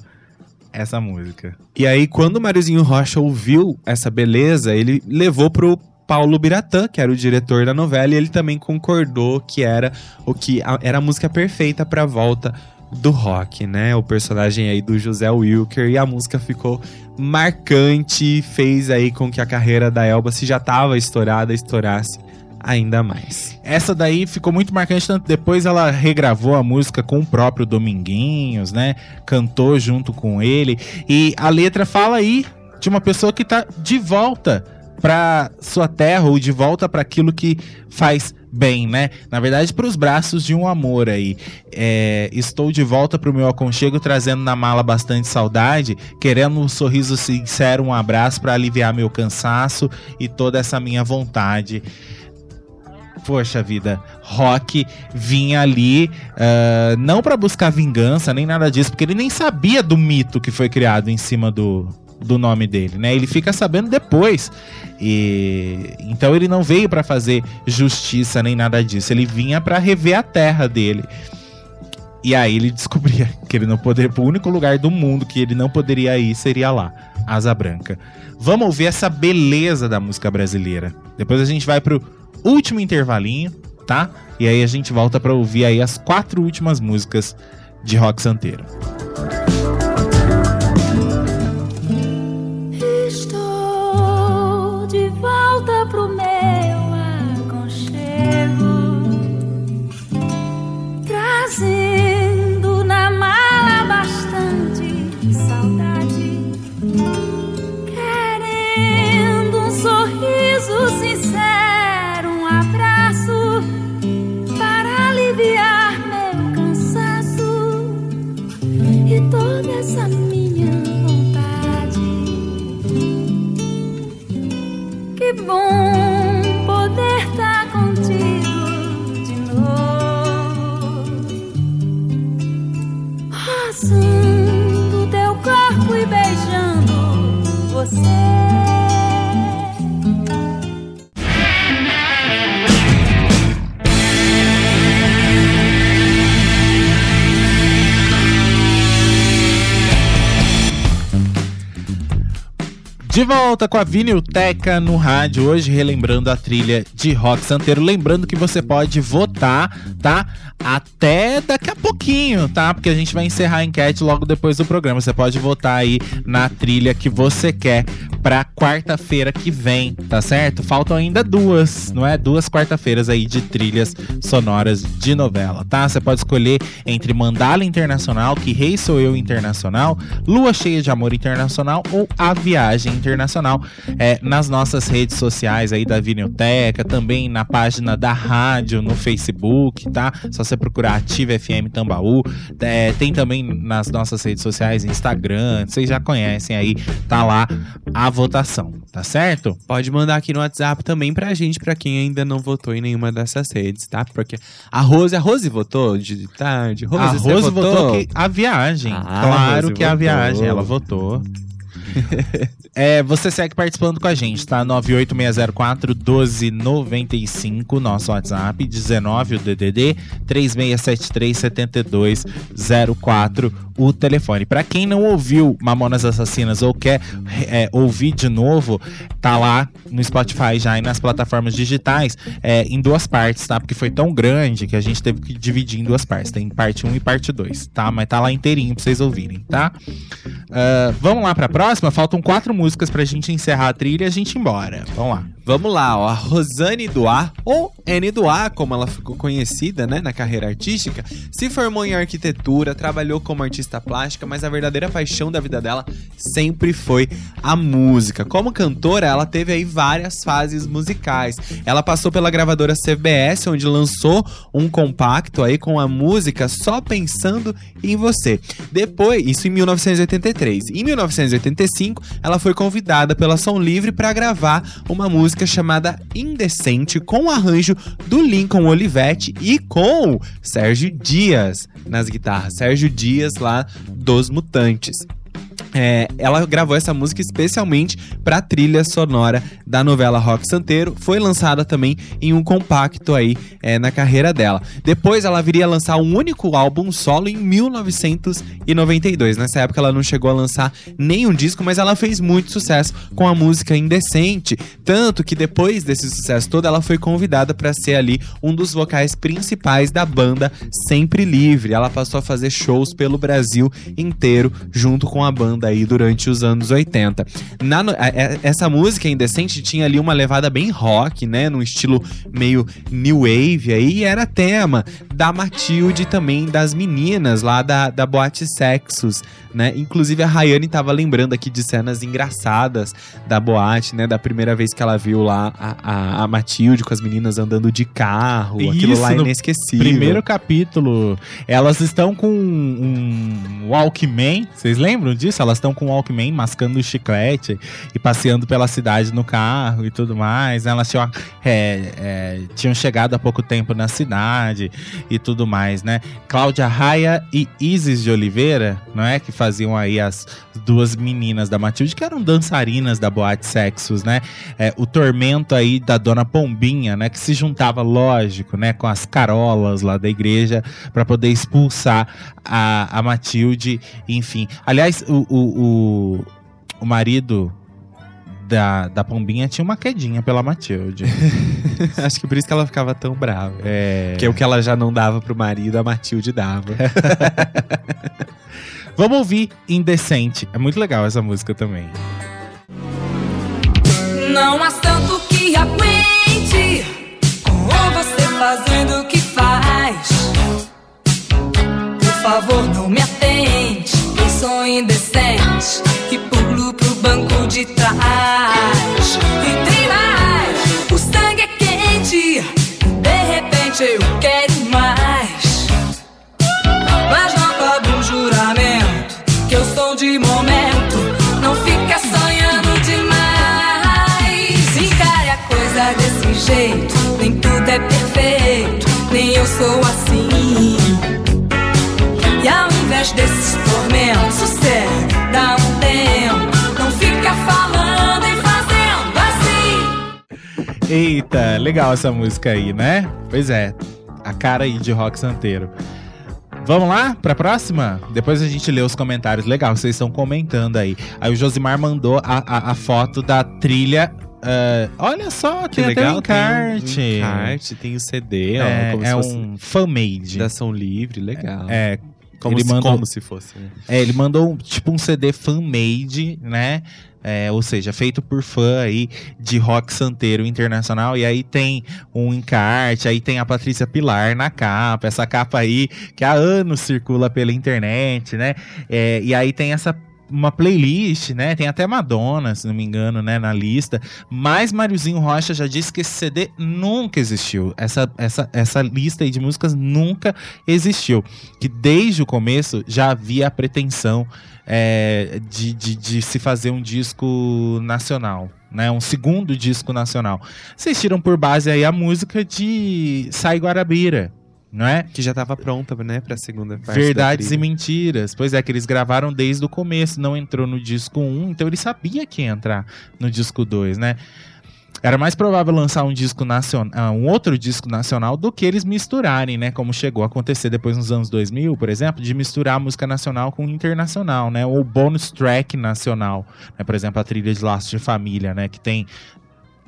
essa música. E aí, quando o Mariozinho Rocha ouviu essa beleza, ele levou pro Paulo Biratã, que era o diretor da novela, e ele também concordou que era o que a- era a música perfeita pra volta do rock, né? O personagem aí do José Wilker e a música ficou marcante, fez aí com que a carreira da Elba, se já tava estourada, estourasse ainda mais. Essa daí ficou muito marcante, tanto depois ela regravou a música com o próprio Dominguinhos, né? Cantou junto com ele. E a letra fala aí de uma pessoa que tá de volta pra sua terra ou de volta para aquilo que faz bem, né? Na verdade, para os braços de um amor aí. É, estou de volta pro meu aconchego, trazendo na mala bastante saudade, querendo um sorriso sincero, um abraço para aliviar meu cansaço e toda essa minha vontade. Poxa vida, Rock vinha ali ah, não pra buscar vingança nem nada disso, porque ele nem sabia do mito que foi criado em cima do, do nome dele, né? Ele fica sabendo depois. E então ele não veio pra fazer justiça nem nada disso. Ele vinha pra rever a terra dele. E aí ele descobria que ele não poderia, o único lugar do mundo que ele não poderia ir seria lá, Asa Branca. Vamos ouvir essa beleza da música brasileira. Depois a gente vai pro último intervalinho, tá? E aí a gente volta pra ouvir aí as quatro últimas músicas de Rock Santeiro. Trazendo você. De volta com a Vinilteca no rádio, hoje relembrando a trilha de Rock Santeiro. Lembrando que você pode votar, tá? Até daqui a pouquinho, tá? Porque a gente vai encerrar a enquete logo depois do programa. Você pode votar aí na trilha que você quer pra quarta-feira que vem, tá certo? Faltam ainda duas, não é? Duas quarta-feiras aí de trilhas sonoras de novela, tá? Você pode escolher entre Mandala Internacional, Que Rei Sou Eu Internacional, Lua Cheia de Amor Internacional ou A Viagem Internacional é, nas nossas redes sociais aí da Vinilteca, também na página da rádio no Facebook, tá? Só você procurar Ativa FM Tambaú. É, tem também nas nossas redes sociais, Instagram, vocês já conhecem aí, tá lá a votação, tá certo? Pode mandar aqui no WhatsApp também pra gente, pra quem ainda não votou em nenhuma dessas redes, tá? Porque a Rose, a Rose votou de tarde. Rose, a Rose votou? votou que a viagem. Ah, claro Rose que a votou. viagem, ela votou. É, você segue participando com a gente, tá? 98604-1295, nosso WhatsApp, 19 o DDD, 3673-7204, o telefone. Pra quem não ouviu Mamonas Assassinas ou quer é, ouvir de novo, tá lá no Spotify já e nas plataformas digitais, é, em duas partes, tá? Porque foi tão grande que a gente teve que dividir em duas partes. Tem parte 1 e parte 2, tá? Mas tá lá inteirinho pra vocês ouvirem, tá? Ah, vamos lá pra próxima? Faltam quatro músicas pra gente encerrar a trilha e a gente ir embora. Vamos lá. Vamos lá, ó. A Rosane Duar, ou N Duar, como ela ficou conhecida, né, na carreira artística, se formou em arquitetura, trabalhou como artista plástica, mas a verdadeira paixão da vida dela sempre foi a música. Como cantora, ela teve aí várias fases musicais. Ela passou pela gravadora CBS, onde lançou um compacto aí com a música Só Pensando em Você. Depois, isso em 1983. Em 1985, ela foi convidada pela Som Livre para gravar uma música chamada Indecente com o arranjo do Lincoln Olivetti e com Sérgio Dias nas guitarras. Sérgio Dias lá dos Mutantes. É, ela gravou essa música especialmente para trilha sonora da novela Rock Santeiro. Foi lançada também em um compacto aí é, na carreira dela. Depois ela viria a lançar um único álbum solo em 1992. Nessa época ela não chegou a lançar nenhum disco, mas ela fez muito sucesso com a música Indecente. Tanto que depois desse sucesso todo, ela foi convidada para ser ali um dos vocais principais da banda Sempre Livre. Ela passou a fazer shows pelo Brasil inteiro junto com a banda aí durante os anos 80. Na a- essa música Indecente tinha ali uma levada bem rock, né? Num estilo meio new wave aí, e era tema da Matilde e também das meninas lá da, da Boate Sexos, né? Inclusive a Rayane tava lembrando aqui de cenas engraçadas da boate, né? Da primeira vez que ela viu lá a, a, a Matilde com as meninas andando de carro. aquilo Isso, lá é inesquecível. Primeiro capítulo, elas estão com um Walkman, vocês lembram disso? Elas estão com um Walkman mascando o chiclete e passeando pela cidade no carro e tudo mais. Elas tinham, é, é, tinham chegado há pouco tempo na cidade e tudo mais, né? Cláudia Raia e Isis de Oliveira, não é? Que faziam aí as duas meninas da Matilde, que eram dançarinas da Boate Sexos, né? É, o tormento aí da Dona Pombinha, né? Que se juntava, lógico, né? Com as carolas lá da igreja para poder expulsar a, a Matilde, enfim. Aliás, o, o, o, o marido da, da Pombinha tinha uma quedinha pela Matilde. Acho que por isso que ela ficava tão brava. É. Porque o que ela já não dava pro marido, a Matilde dava. Vamos ouvir Indecente. É muito legal essa música também. Não há santo que aguente com você fazendo o que faz. Por favor, não me atente. Eu sou indecente e pulo pro banco de trás. E tem mais: o sangue é quente. De repente eu sossega, dá um tempo. Não fica falando e fazendo assim. Eita, legal essa música aí, né? Pois é, a cara aí de rock santeiro. Vamos lá pra próxima? Depois a gente lê os comentários. Legal, vocês estão comentando aí. Aí o Josimar mandou a, a, a foto da trilha. ah, olha só, Que tem legal, até um encarte. tem um encarte, tem o CD, ó, É, como é se fosse um fan-made. dação livre, legal. É, como, ele se, mandou- como se fosse, né? É, ele mandou um- tipo um CD fan-made, né? É, ou seja, feito por fã aí de rock santeiro internacional. E aí tem um encarte, aí tem a Patrícia Pilar na capa, essa capa aí que há anos circula pela internet, né? É, e aí tem essa uma playlist, né? Tem até Madonna, se não me engano, né, na lista. Mas Mariozinho Rocha já disse que esse CD nunca existiu. Essa, essa, essa lista aí de músicas nunca existiu. Que desde o começo já havia a pretensão é, de, de, de se fazer um disco nacional. Né, um segundo disco nacional. Vocês tiram por base aí a música de Sai Guarabira, não é? Que já tava pronta, né, pra segunda parte. Verdades da e mentiras. Pois é, que eles gravaram desde o começo, não entrou no disco 1, então ele sabia que ia entrar no disco 2, né? Era mais provável lançar um disco nacional, um outro disco nacional do que eles misturarem, né? Como chegou a acontecer depois nos anos 2000, por exemplo, de misturar a música nacional com internacional, né? Ou bônus track nacional, né? Por exemplo, a trilha de Laços de Família, né? Que tem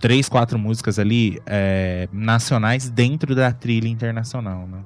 três, quatro músicas ali é, nacionais dentro da trilha internacional, né?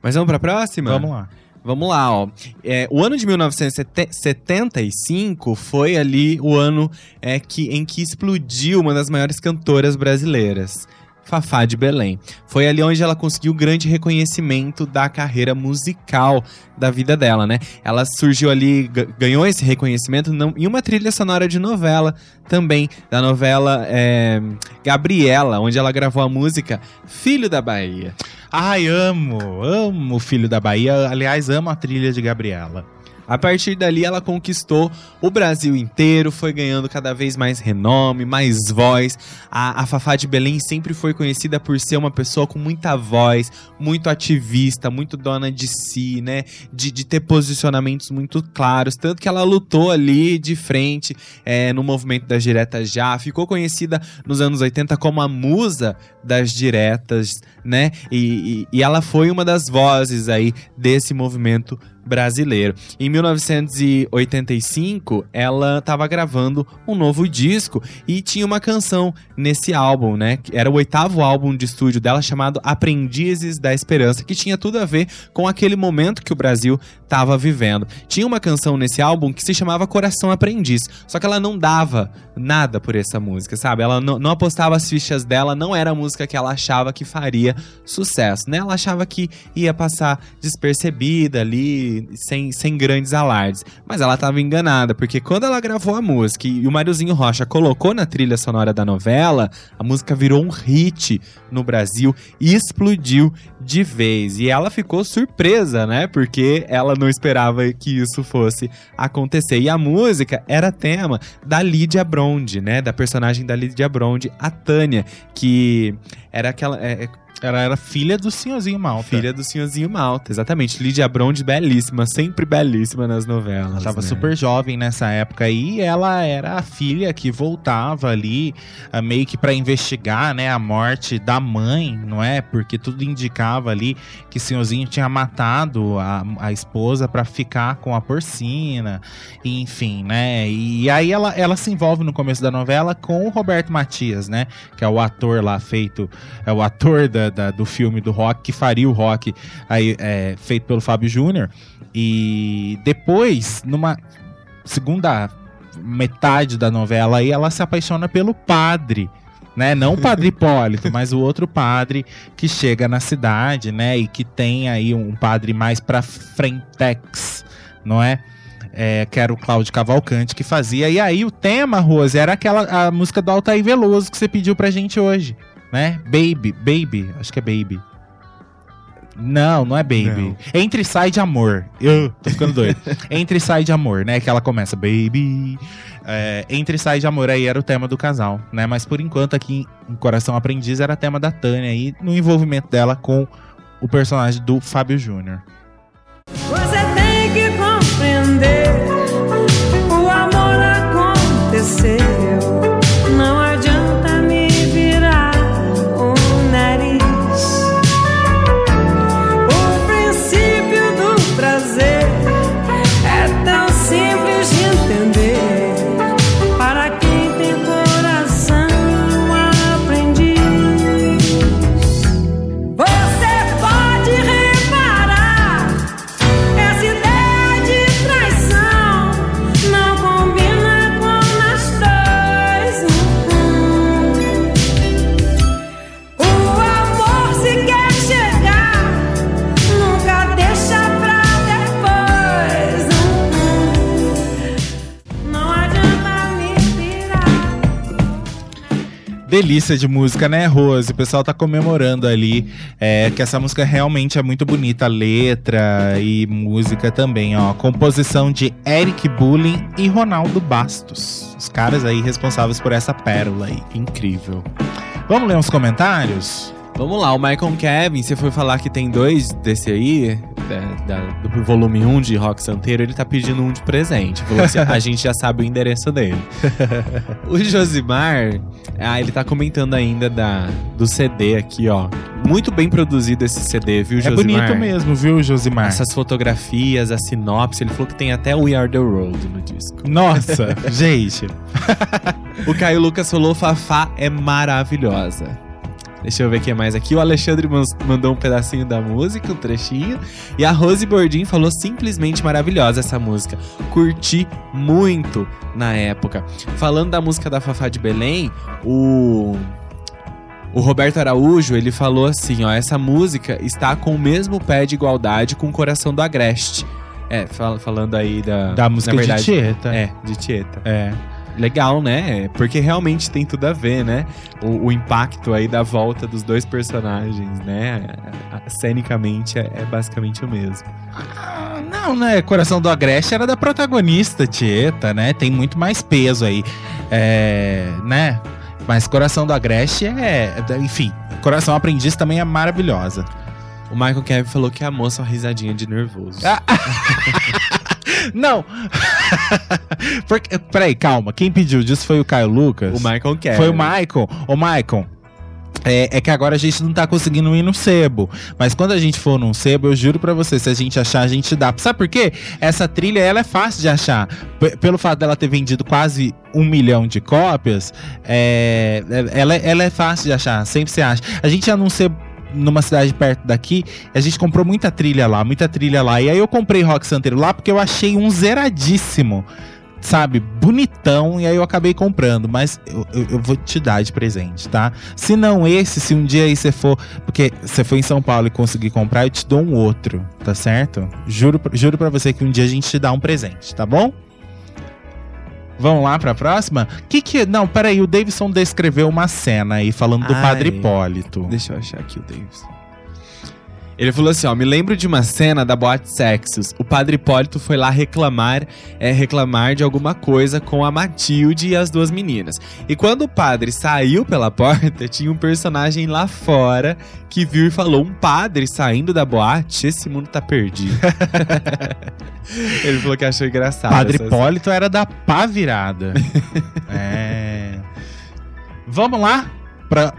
Mas vamos pra próxima? Vamos lá. Vamos lá, ó. É, o ano de 1975 foi ali o ano é, que, em que explodiu uma das maiores cantoras brasileiras. Fafá de Belém. Foi ali onde ela conseguiu grande reconhecimento da carreira musical da vida dela, né? Ela surgiu ali, ga- ganhou esse reconhecimento não- em uma trilha sonora de novela também, da novela é, Gabriela, onde ela gravou a música Filho da Bahia. Ai, amo, amo o Filho da Bahia. Aliás, amo a trilha de Gabriela. A partir dali, ela conquistou o Brasil inteiro, foi ganhando cada vez mais renome, mais voz. A, a Fafá de Belém sempre foi conhecida por ser uma pessoa com muita voz, muito ativista, muito dona de si, né? De, de ter posicionamentos muito claros. Tanto que ela lutou ali de frente é, no movimento das diretas já. Ficou conhecida nos anos 80 como a musa das diretas, né? E, e- e ela foi uma das vozes aí desse movimento brasileiro. Em 1985, ela estava gravando um novo disco e tinha uma canção nesse álbum, né? Era o oitavo álbum de estúdio dela chamado Aprendizes da Esperança, que tinha tudo a ver com aquele momento que o Brasil estava vivendo. Tinha uma canção nesse álbum que se chamava Coração Aprendiz, só que ela não dava nada por essa música, sabe? Ela não, não apostava as fichas dela, não era a música que ela achava que faria sucesso, né? Ela achava que ia passar despercebida ali, sem, sem grandes alardes. Mas ela estava enganada, porque quando ela gravou a música e o Máriozinho Rocha colocou na trilha sonora da novela, a música virou um hit no Brasil e explodiu de vez. E ela ficou surpresa, né? Porque ela não esperava que isso fosse acontecer. E a música era tema da Lídia Bronde, né? Da personagem da Lídia Bronde, a Tânia, que era aquela. é, é, Ela era filha do senhorzinho Malta. Filha do senhorzinho Malta, exatamente. Lídia Bronde, belíssima, sempre belíssima nas novelas. Ela tava né? super jovem nessa época e ela era a filha que voltava ali ah, meio que pra investigar, né, a morte da mãe, não é? Porque tudo indicava ali que o senhorzinho tinha matado a, a esposa pra ficar com a porcina, enfim, né? E aí ela, ela se envolve no começo da novela com o Roberto Matias, né? Que é o ator lá feito, é o ator da, da- do filme do rock que faria o rock aí, é, feito pelo Fábio Júnior. E depois, numa segunda metade da novela aí, ela se apaixona pelo padre. Né? Não o padre Hipólito, mas o outro padre que chega na cidade, né? E que tem aí um padre mais pra frentex, não é? É, que era o Cláudio Cavalcante que fazia. E aí o tema, Rose, era aquela a música do Altair Veloso que você pediu pra gente hoje, né? Baby, Baby, acho que é Baby. Não, não é Baby. Entre e sai de amor. Eu tô ficando doido. Entre e sai de amor, né? Que ela começa Baby. É, Entre sai de amor aí era o tema do casal, né? Mas por enquanto aqui em Coração Aprendiz era tema da Tânia aí no envolvimento dela com o personagem do Fábio Júnior. Delícia de música, né, Rose? O pessoal tá comemorando ali é, que essa música realmente é muito bonita, letra e música também, ó. Composição de Eric Bulling e Ronaldo Bastos. Os caras aí responsáveis por essa pérola aí. Incrível. Vamos ler uns comentários? Vamos lá, o Michael Kevin, você foi falar que tem dois desse aí, da- da- do volume 1 de Rock Santeiro, ele tá pedindo um de presente. Falou assim, a gente já sabe o endereço dele. o Josimar, ah, ele tá comentando ainda da, do CD aqui, ó. Muito bem produzido esse CD, viu, É Josimar? bonito mesmo, viu, Josimar? Essas fotografias, a sinopse, ele falou que tem até We Are The Road no disco. Nossa, gente. O Caio Lucas falou, Fafá é maravilhosa. Deixa eu ver quem mais aqui. O Alexandre mandou um pedacinho da música, um trechinho. E a Rose Bordin falou simplesmente maravilhosa essa música. Curti muito na época. Falando da música da Fafá de Belém, o. O Roberto Araújo, ele falou assim, ó, essa música está com o mesmo pé de igualdade com o Coração do Agreste. É, fal- falando aí da... Da música na de verdade, Tieta. É, de Tieta. É. Legal, né? Porque realmente tem tudo a ver, né? O, o impacto aí da volta dos dois personagens, né? Cenicamente é, é basicamente o mesmo. Ah, Não, né? Coração do Agreste era da protagonista, Tieta, né? Tem muito mais peso aí. É, né? Mas Coração do Agreste é. Enfim, Coração Aprendiz também é maravilhosa. O Michael Kevin falou que amou sua risadinha de nervoso. Ah, Não! Porque, peraí, calma. Quem pediu disso foi o Caio Lucas? O Michael Kevin. Foi o Michael. Ô, Michael. É, é que agora a gente não tá conseguindo ir no sebo. Mas quando a gente for num sebo, eu juro pra você, se a gente achar, a gente dá. Sabe por quê? Essa trilha, ela é fácil de achar. P- pelo fato dela ter vendido quase um milhão de cópias, é, ela, ela é fácil de achar. Sempre você acha. A gente ia num sebo numa cidade perto daqui, a gente comprou muita trilha lá, muita trilha lá. E aí eu comprei Rock Santeiro lá porque eu achei um zeradíssimo sabe, bonitão, e aí eu acabei comprando, mas eu, eu- eu vou te dar de presente, tá? Se não esse, se um dia aí você for, porque você foi em São Paulo e conseguir comprar, eu te dou um outro, tá certo? Juro, juro pra você que um dia a gente te dá um presente, tá bom? Vamos lá pra próxima? Que que. Não, peraí, o Davidson descreveu uma cena aí falando do Ai. Padre Hipólito. Deixa eu achar aqui o Davis. Ele falou assim, ó, me lembro de uma cena da Boate Sexos. O padre Hipólito foi lá reclamar, é, reclamar de alguma coisa com a Matilde e as duas meninas. E quando o padre saiu pela porta, tinha um personagem lá fora que viu e falou, um padre saindo da boate, esse mundo tá perdido. Ele falou que achou engraçado. Padre Hipólito era da pá virada. é. Vamos lá pra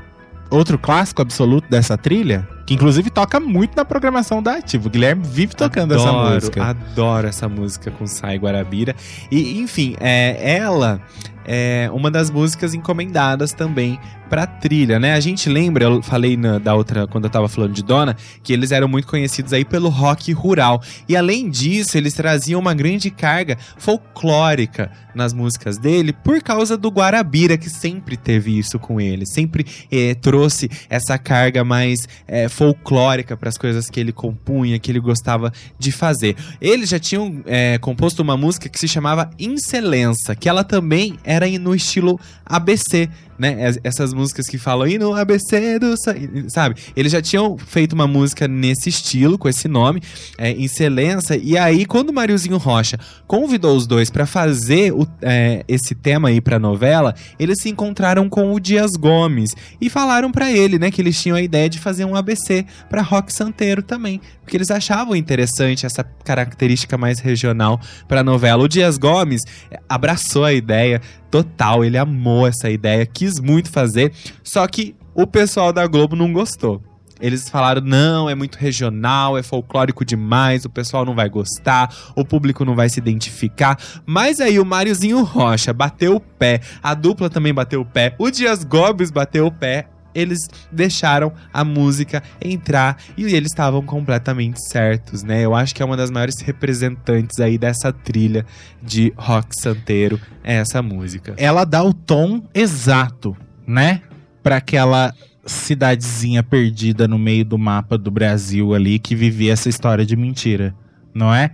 outro clássico absoluto dessa trilha, que inclusive toca muito na programação da Ativa. O Guilherme vive tocando essa Adoro, música. Adoro essa música com Sai Guarabira. E, enfim, é, ela é uma das músicas encomendadas também pra trilha, né? A gente lembra, eu falei na- da outra, quando eu tava falando de Dona, que eles eram muito conhecidos aí pelo rock rural. E além disso, eles traziam uma grande carga folclórica nas músicas dele por causa do Guarabira, que sempre teve isso com ele. Sempre eh, trouxe essa carga mais eh, folclórica para as coisas que ele compunha, que ele gostava de fazer. Eles já tinham eh, composto uma música que se chamava Incelença, que ela também era no estilo ABC, né? Es- Essas músicas que falam e no ABC do sa-", sabe? Eles já tinham feito uma música nesse estilo, com esse nome, é, Incelença, e aí quando o Mariozinho Rocha convidou os dois para fazer o- é, esse tema aí pra novela, eles se encontraram com o Dias Gomes e falaram pra ele, né, que eles tinham a ideia de fazer um ABC pra Rock Santeiro também, porque eles achavam interessante essa característica mais regional pra novela. O Dias Gomes é, abraçou a ideia total, ele amou essa ideia, quis muito fazer, só que o pessoal da Globo não gostou. Eles falaram: não, é muito regional, é folclórico demais, o pessoal não vai gostar, o público não vai se identificar. Mas aí o Máriozinho Rocha bateu o pé, a dupla também bateu o pé, o Dias Gomes bateu o pé. Eles deixaram a música entrar e eles estavam completamente certos, né? Eu acho que é uma das maiores representantes aí dessa trilha de rock santeiro, é essa música. Ela dá o tom exato, né? Pra aquela cidadezinha perdida no meio do mapa do Brasil ali que vivia essa história de mentira, não é?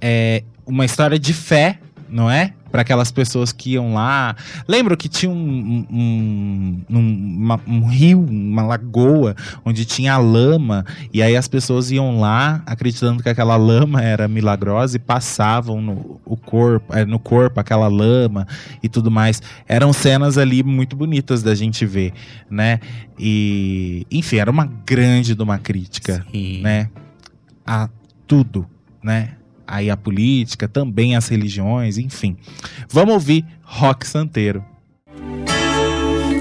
É uma história de fé, não é? Para aquelas pessoas que iam lá. Lembro que tinha um, um, um, uma- um rio, uma lagoa, onde tinha lama, e aí as pessoas iam lá acreditando que aquela lama era milagrosa e passavam no, o corpo, eh, no corpo aquela lama e tudo mais. Eram cenas ali muito bonitas da gente ver, né? E, enfim, era uma grande de uma crítica, Sim. né? A tudo, né? Aí a política, também as religiões, enfim. Vamos ouvir Rock Santeiro.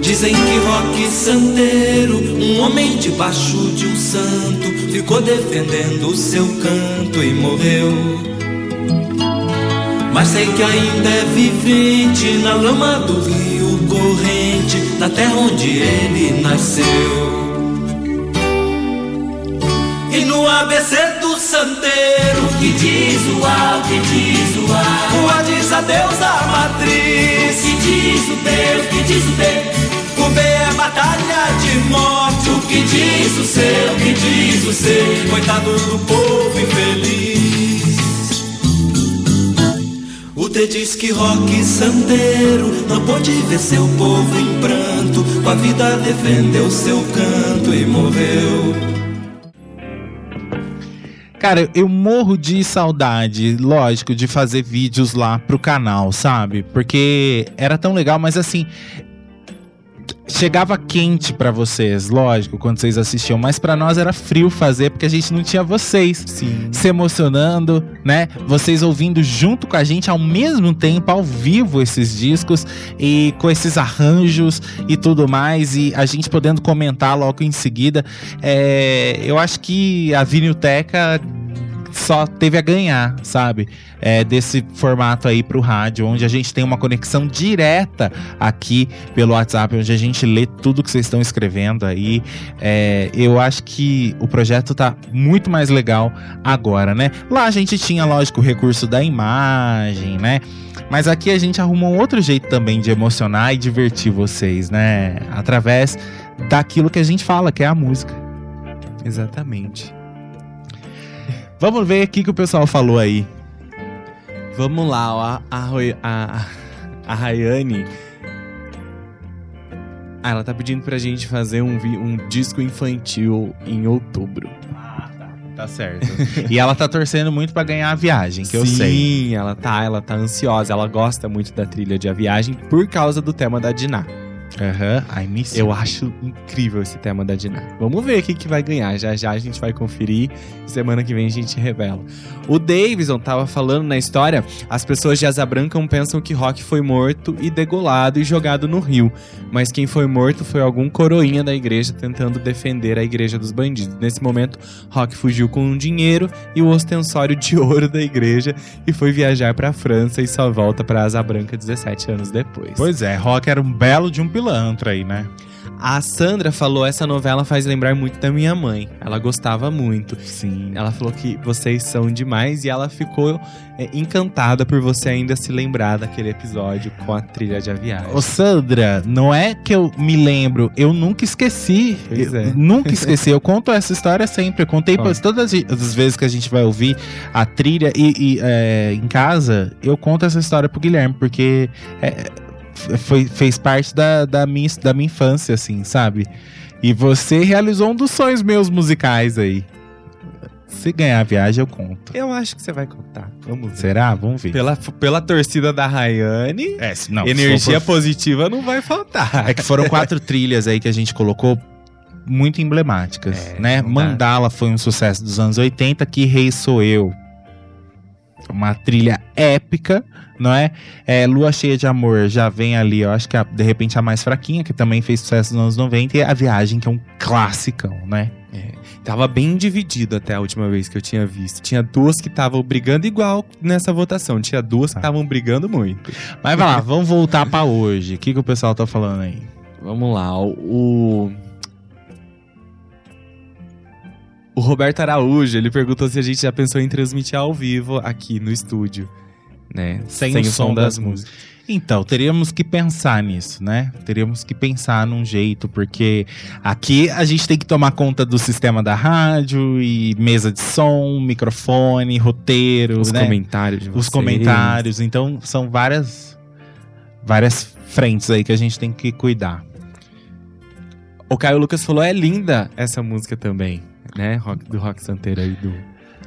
Dizem que Roque Santeiro, um homem debaixo de um santo, ficou defendendo o seu canto e morreu. Mas sei que ainda é vivente na lama do rio corrente, na terra onde ele nasceu. No ABC do Santeiro, que diz o A, o que diz o A, o A diz adeus à matriz, o que diz o B, o que diz o B, o B é batalha de morte, o que diz o C, o que diz o C, coitado do povo infeliz. O D diz que rock santeiro não pôde ver seu povo em pranto, com a vida defendeu seu canto e morreu. Cara, eu morro de saudade, lógico, de fazer vídeos lá pro canal, sabe? Porque era tão legal, mas assim. Chegava quente pra vocês, lógico, quando vocês assistiam, mas pra nós era frio fazer porque a gente não tinha vocês Sim. se emocionando, né? Vocês ouvindo junto com a gente ao mesmo tempo, ao vivo, esses discos e com esses arranjos e tudo mais, e a gente podendo comentar logo em seguida. É, eu acho que a Vinilteca só teve a ganhar, sabe? É, desse formato aí pro rádio, onde a gente tem uma conexão direta aqui pelo WhatsApp, onde a gente lê tudo que vocês estão escrevendo aí. É, eu acho que o projeto tá muito mais legal agora, né? Lá a gente tinha, lógico, o recurso da imagem, né? Mas aqui a gente arruma um outro jeito também de emocionar e divertir vocês, né? Através daquilo que a gente fala, que é a música. Exatamente. Vamos ver o que, que o pessoal falou aí. Vamos lá, ó, a, a, a, Rayane. Ah, ela tá pedindo pra gente fazer um, um disco infantil em outubro. Tá certo. e ela tá torcendo muito pra ganhar a viagem, que eu Sim, sei. ela tá, ela tá ansiosa. Ela gosta muito da trilha de A Viagem por causa do tema da Diná. Aham, I miss Eu you. acho incrível esse tema da Diná. Vamos ver quem que vai ganhar. Já já a gente vai conferir. Semana que vem a gente revela. O Davidson tava falando na história, as pessoas de Asa Branca pensam que Rock foi morto e degolado e jogado no rio. Mas quem foi morto foi algum coroinha da igreja tentando defender a igreja dos bandidos. Nesse momento, Rock fugiu com um dinheiro e o ostensório de ouro da igreja e foi viajar pra França e só volta pra Asa Branca 17 anos depois. Pois é, Rock era um belo de um pilantra aí, né? A Sandra falou: essa novela faz lembrar muito da minha mãe. Ela gostava muito. Sim. Ela falou que vocês são demais e ela ficou é, encantada por você ainda se lembrar daquele episódio com a trilha de A Viagem. Ô Sandra, não é que eu me lembro, eu nunca esqueci. Pois Eu é. Nunca esqueci. Eu conto essa história sempre. Eu contei todas as vezes que a gente vai ouvir a trilha e, e, é, em casa, eu conto essa história pro Guilherme, porque é, foi, fez parte da, da, minha, da minha infância, assim, sabe? E você realizou um dos sonhos meus musicais aí. Se ganhar a viagem, eu conto. Eu acho que você vai contar. Vamos ver. Será? Vamos ver. Pela, pela torcida da Rayane, É, não, energia for positiva não vai faltar. É que foram quatro trilhas aí que a gente colocou muito emblemáticas, É, né? Mandala foi um sucesso dos anos 80, Que Rei Sou Eu. Uma trilha épica, não é? é? Lua Cheia de Amor já vem ali, eu acho que a- de repente a mais fraquinha, que também fez sucesso nos anos 90, e A Viagem, que é um clássicão, né? Tava bem dividido até a última vez que eu tinha visto. Tinha duas que estavam brigando igual nessa votação. Tinha duas que Tá. estavam brigando muito. Mas vai lá, vamos voltar pra hoje. O que, que o pessoal tá falando aí? Vamos lá, o. O Roberto Araújo, ele perguntou se a gente já pensou em transmitir ao vivo aqui no estúdio, né? Sem o som das Então, teríamos que pensar nisso, né? Teríamos que pensar num jeito, porque aqui a gente tem que tomar conta do sistema da rádio e mesa de som, microfone, roteiro, Os né? comentários de Os comentários. Então, são várias várias frentes aí que a gente tem que cuidar. O Caio Lucas falou, é linda essa música também, né? Rock, do Rock Santeiro aí, do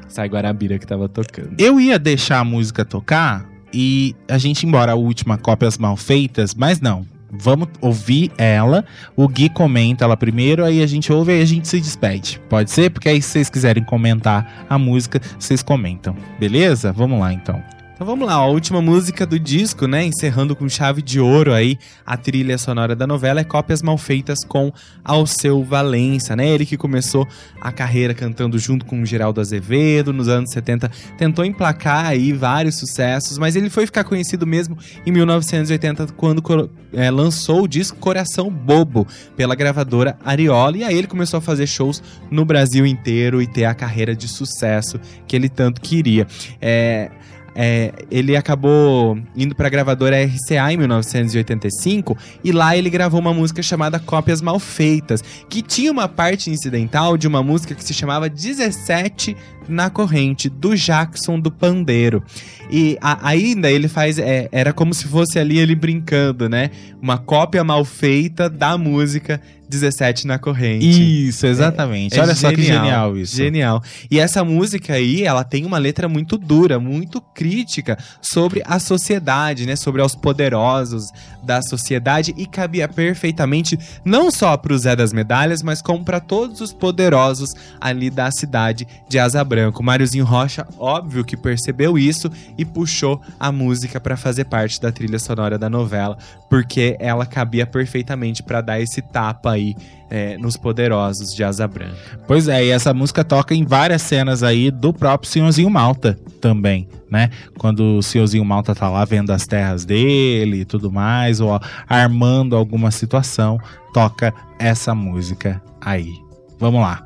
Sai Guarabira que tava tocando. Eu ia deixar a música tocar e a gente ir embora a última cópias mal feitas, mas não. Vamos ouvir ela. O Gui comenta ela primeiro, aí a gente ouve e a gente se despede. Pode ser? Porque aí se vocês quiserem comentar a música, vocês comentam. Beleza? Vamos lá então. Então vamos lá, a última música do disco, né? Encerrando com chave de ouro aí a trilha sonora da novela é Cópias Mal Feitas com Alceu Valença, né? Ele que começou a carreira cantando junto com Geraldo Azevedo nos anos 70, tentou emplacar aí vários sucessos, mas ele foi ficar conhecido mesmo em 1980 quando é, lançou o disco Coração Bobo pela gravadora Ariola e aí ele começou a fazer shows no Brasil inteiro e ter a carreira de sucesso que ele tanto queria. É, é, ele acabou indo pra gravadora RCA em 1985 e lá ele gravou uma música chamada Cópias Mal Feitas, que tinha uma parte incidental de uma música que se chamava 17 na corrente, do Jackson do Pandeiro. E a- ainda ele faz. é, era como se fosse ali ele brincando, né? Uma cópia mal feita da música 17 na corrente. Isso, exatamente. É Olha só que genial isso. Genial. E essa música aí, ela tem uma letra muito dura, muito crítica sobre a sociedade, né? Sobre os poderosos da sociedade e cabia perfeitamente não só pro Zé das Medalhas, mas como para todos os poderosos ali da cidade de Asa Branco. Máriozinho Rocha, óbvio que percebeu isso e puxou a música para fazer parte da trilha sonora da novela, porque ela cabia perfeitamente para dar esse tapa aí é, nos poderosos de Asa Branca. Pois é, e essa música toca em várias cenas aí do próprio Senhorzinho Malta também, né? Quando o Senhorzinho Malta tá lá vendo as terras dele e tudo mais, ou armando alguma situação, toca essa música aí. Vamos lá.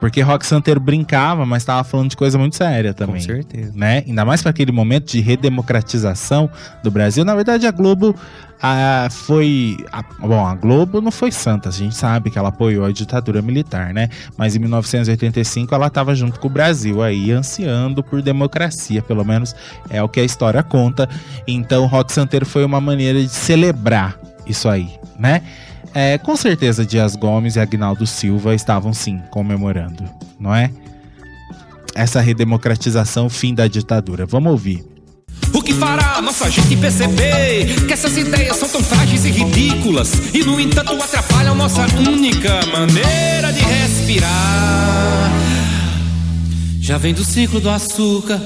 Porque Rock Santeiro brincava, mas tava falando de coisa muito séria também. Com certeza. né? Ainda mais para aquele momento de redemocratização do Brasil. Na verdade, a Globo ah, foi. a- bom, a Globo não foi santa, a gente sabe que ela apoiou a ditadura militar, né? Mas em 1985 ela estava junto com o Brasil aí, ansiando por democracia, pelo menos é o que a história conta. Então, Rock Santeiro foi uma maneira de celebrar isso aí, né? É, com certeza, Dias Gomes e Agnaldo Silva estavam sim comemorando, não é? essa redemocratização, fim da ditadura. Vamos ouvir. O que fará a nossa gente perceber que essas ideias são tão frágeis e ridículas e, no entanto, atrapalham nossa única maneira de respirar? Já vem do ciclo do açúcar,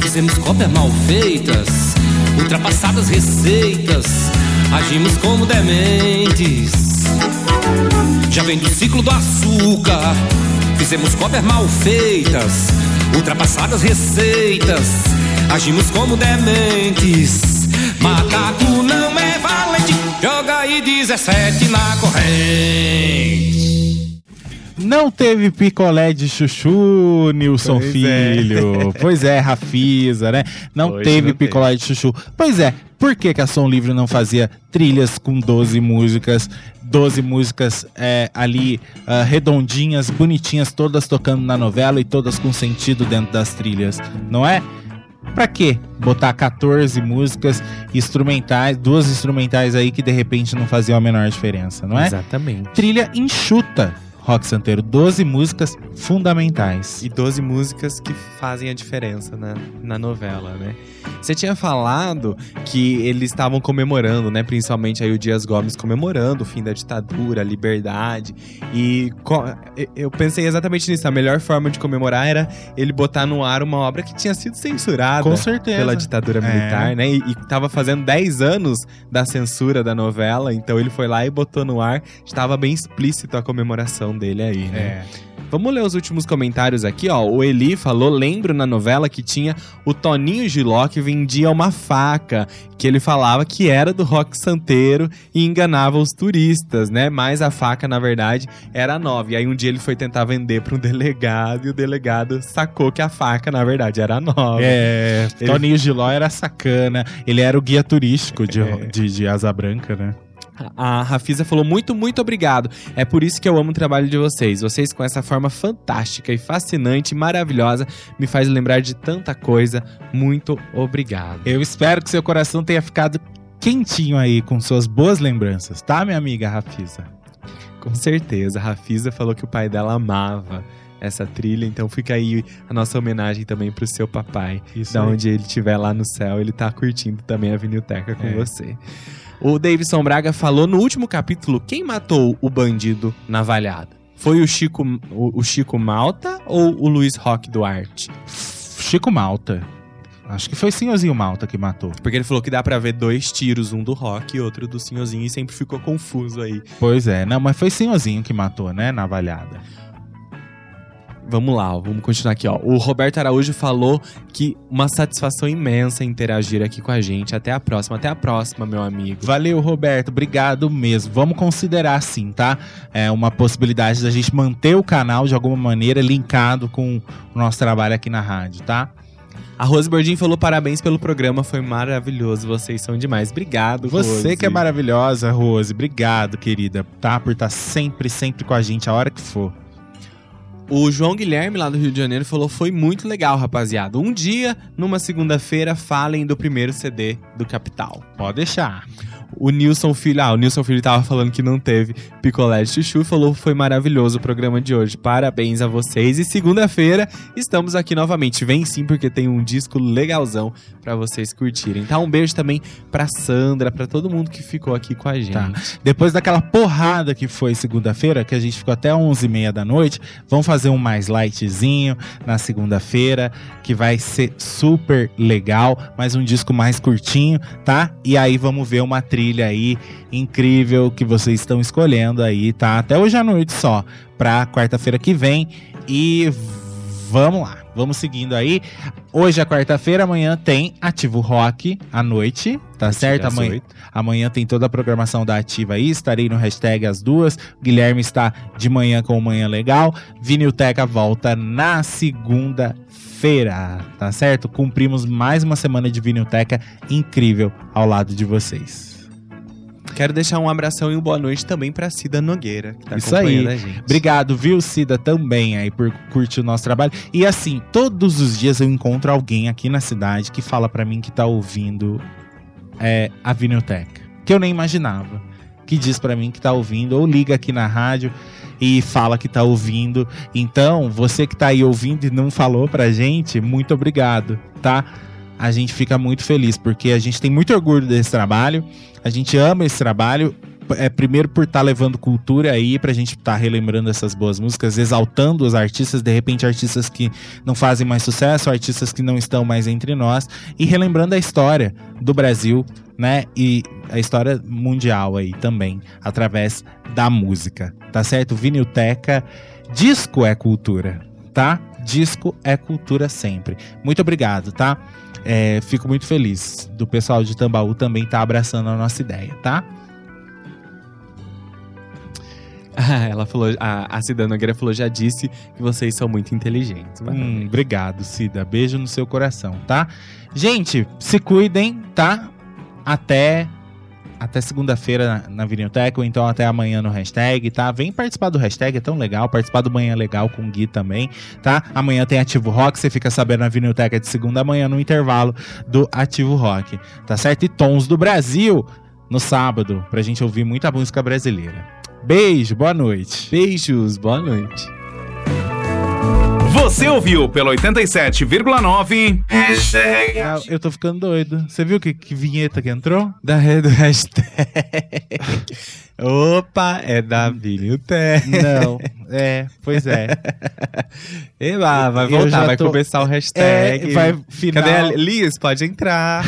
fizemos cópias mal feitas, ultrapassadas receitas, agimos como dementes. Já vem do ciclo do açúcar, fizemos cópias mal feitas, ultrapassadas receitas, agimos como dementes. Macaco não é valente, joga aí 17 na corrente. Não teve picolé de chuchu, Nilson Pois é. Filho. Pois é, Rafisa, né? Não Hoje teve não picolé de chuchu. Pois é, por que, que a Som Livre não fazia trilhas com 12 músicas? 12 músicas é, ali ah, redondinhas, bonitinhas, todas tocando na novela e todas com sentido dentro das trilhas, não é? Pra quê? Botar 14 músicas instrumentais, duas instrumentais aí que de repente não faziam a menor diferença, não é? Exatamente. Trilha enxuta, Rock Santeiro. 12 músicas fundamentais. E 12 músicas que fazem a diferença na, na novela, né? Você tinha falado que eles estavam comemorando, né? Principalmente aí o Dias Gomes comemorando o fim da ditadura, a liberdade. E eu- pensei exatamente nisso. A melhor forma de comemorar era ele botar no ar uma obra que tinha sido censurada pela ditadura É. militar, né? E, e tava fazendo 10 anos da censura da novela. Então ele foi lá e botou no ar. Estava bem explícito a comemoração dele aí, né? É. Vamos ler os últimos comentários aqui, ó. O Eli falou: lembro na novela que tinha o Toninho Giló que vendia uma faca, que ele falava que era do rock santeiro e enganava os turistas, né? Mas a faca, na verdade, era nova. E aí um dia ele foi tentar vender para um delegado e o delegado sacou que a faca, na verdade, era nova. É, Ele- Toninho Giló era sacana. Ele era o guia turístico de, É. de, de Asa Branca, né? A Rafisa falou muito, muito obrigado. É por isso que eu amo o trabalho de vocês. Vocês com essa forma fantástica e fascinante maravilhosa me faz lembrar de tanta coisa. Muito obrigado. Eu espero que seu coração tenha ficado quentinho aí com suas boas lembranças, tá, minha amiga Rafisa? Com certeza. A Rafisa falou que o pai dela amava essa trilha, então fica aí a nossa homenagem também pro seu papai. Isso da aí. onde ele estiver lá no céu, ele tá curtindo também a Vinilteca com É. você. O Davidson Braga falou no último capítulo quem matou o bandido navalhada. Foi o Chico, o, o Chico Malta ou o Luiz Roque Duarte? Chico Malta. Acho que foi Senhorzinho Malta que matou. Porque ele falou que dá pra ver dois tiros, um do Rock e outro do Senhorzinho, e sempre ficou confuso aí. Pois é, não, mas foi Senhorzinho que matou, né? Navalhada. Vamos lá, vamos continuar aqui, ó. O Roberto Araújo falou que uma satisfação imensa interagir aqui com a gente. Até a próxima, até a próxima, meu amigo. Valeu, Roberto. Obrigado mesmo. Vamos considerar assim, tá? É uma possibilidade da gente manter o canal de alguma maneira linkado com o nosso trabalho aqui na rádio, tá? A Rose Bordin falou parabéns pelo programa, foi maravilhoso, vocês são demais. Obrigado, Você Rose. que é maravilhosa, Rose. Obrigado, querida, tá? Por estar sempre, sempre com a gente a hora que for. O João Guilherme, lá do Rio de Janeiro, falou: foi muito legal, rapaziada. Um dia, numa segunda-feira, falem do primeiro CD do Capital. Pode deixar. O Nilson Filho, ah, o Nilson Filho tava falando que não teve picolé de chuchu, falou foi maravilhoso o programa de hoje. Parabéns a vocês. E segunda-feira estamos aqui novamente. Vem sim, porque tem um disco legalzão pra vocês curtirem. Tá? Um beijo também pra Sandra, pra todo mundo que ficou aqui com a gente. Tá. Depois daquela porrada que foi segunda-feira, que a gente ficou até 11h30 da noite, vamos fazer um mais lightzinho na segunda-feira, que vai ser super legal, mas um disco mais curtinho, tá? E aí vamos ver uma trilha aí incrível que vocês estão escolhendo aí, tá? Até hoje à noite só, pra quarta-feira que vem. E vamos lá, vamos seguindo aí. Hoje é quarta-feira, amanhã tem Ativo Rock à noite, tá certo? às Amanhã. Amanhã tem toda a programação da Ativa aí, estarei no hashtag as duas. O Guilherme está de manhã com o Manhã Legal. Vinilteca volta na segunda-feira, tá certo? Cumprimos mais uma semana de Vinilteca incrível ao lado de vocês. Quero deixar um abração e uma boa noite também pra Cida Nogueira, que tá Isso aí. a gente. Obrigado, viu, Cida, também aí por curtir o nosso trabalho. E assim, todos os dias eu encontro alguém aqui na cidade que fala pra mim que tá ouvindo é, a Vinilteca. Que eu nem imaginava. Que diz pra mim que tá ouvindo ou liga aqui na rádio. e fala que tá ouvindo. Então, você que tá aí ouvindo e não falou pra gente, muito obrigado, tá? A gente fica muito feliz porque a gente tem muito orgulho desse trabalho, a gente ama esse trabalho. É, primeiro por estar levando cultura aí pra gente estar relembrando essas boas músicas, exaltando os artistas, de repente artistas que não fazem mais sucesso, artistas que não estão mais entre nós, e relembrando a história do Brasil, né? E a história mundial aí também, através da música, tá certo? Vinilteca, disco é cultura, tá? Disco é cultura sempre. Muito obrigado, tá? É, fico muito feliz do pessoal de Tambaú também tá abraçando a nossa ideia, tá? Ah, ela falou, a, a Cida Nogueira falou, já disse que vocês são muito inteligentes. Hum, obrigado, Cida. Beijo no seu coração, tá? Gente, se cuidem, tá? Até até segunda-feira na, na ou então até amanhã no hashtag, tá? Vem participar do hashtag, é tão legal. Participar do Manhã Legal com o Gui também, tá? Amanhã tem Ativo Rock, você fica sabendo na Vinilteca de segunda manhã no intervalo do Ativo Rock, tá certo? E Tons do Brasil no sábado, pra gente ouvir muita música brasileira. Beijo, boa noite. Beijos, boa noite. Você ouviu pelo 87,9. Ah, eu tô ficando doido. Você viu que, que vinheta que entrou? Da rede do hashtag. Opa, é da Vinilteca. Não, é, pois é. Eba, vai Eu voltar, vai tô- começar o hashtag. É, vai final. Cadê a Liz? Pode entrar.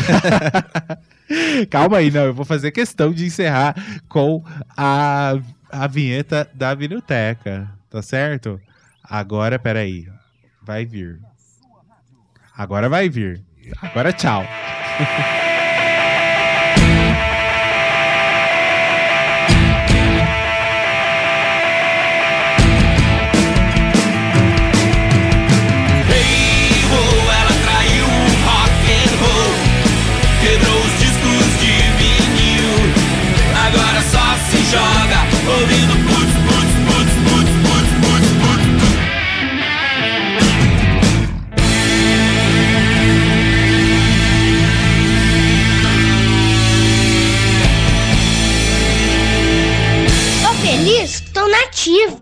Calma aí, não. Eu vou fazer questão de encerrar com a, a vinheta da biblioteca, tá certo? Agora, peraí. Vai vir. Agora vai vir. Agora tchau. achieve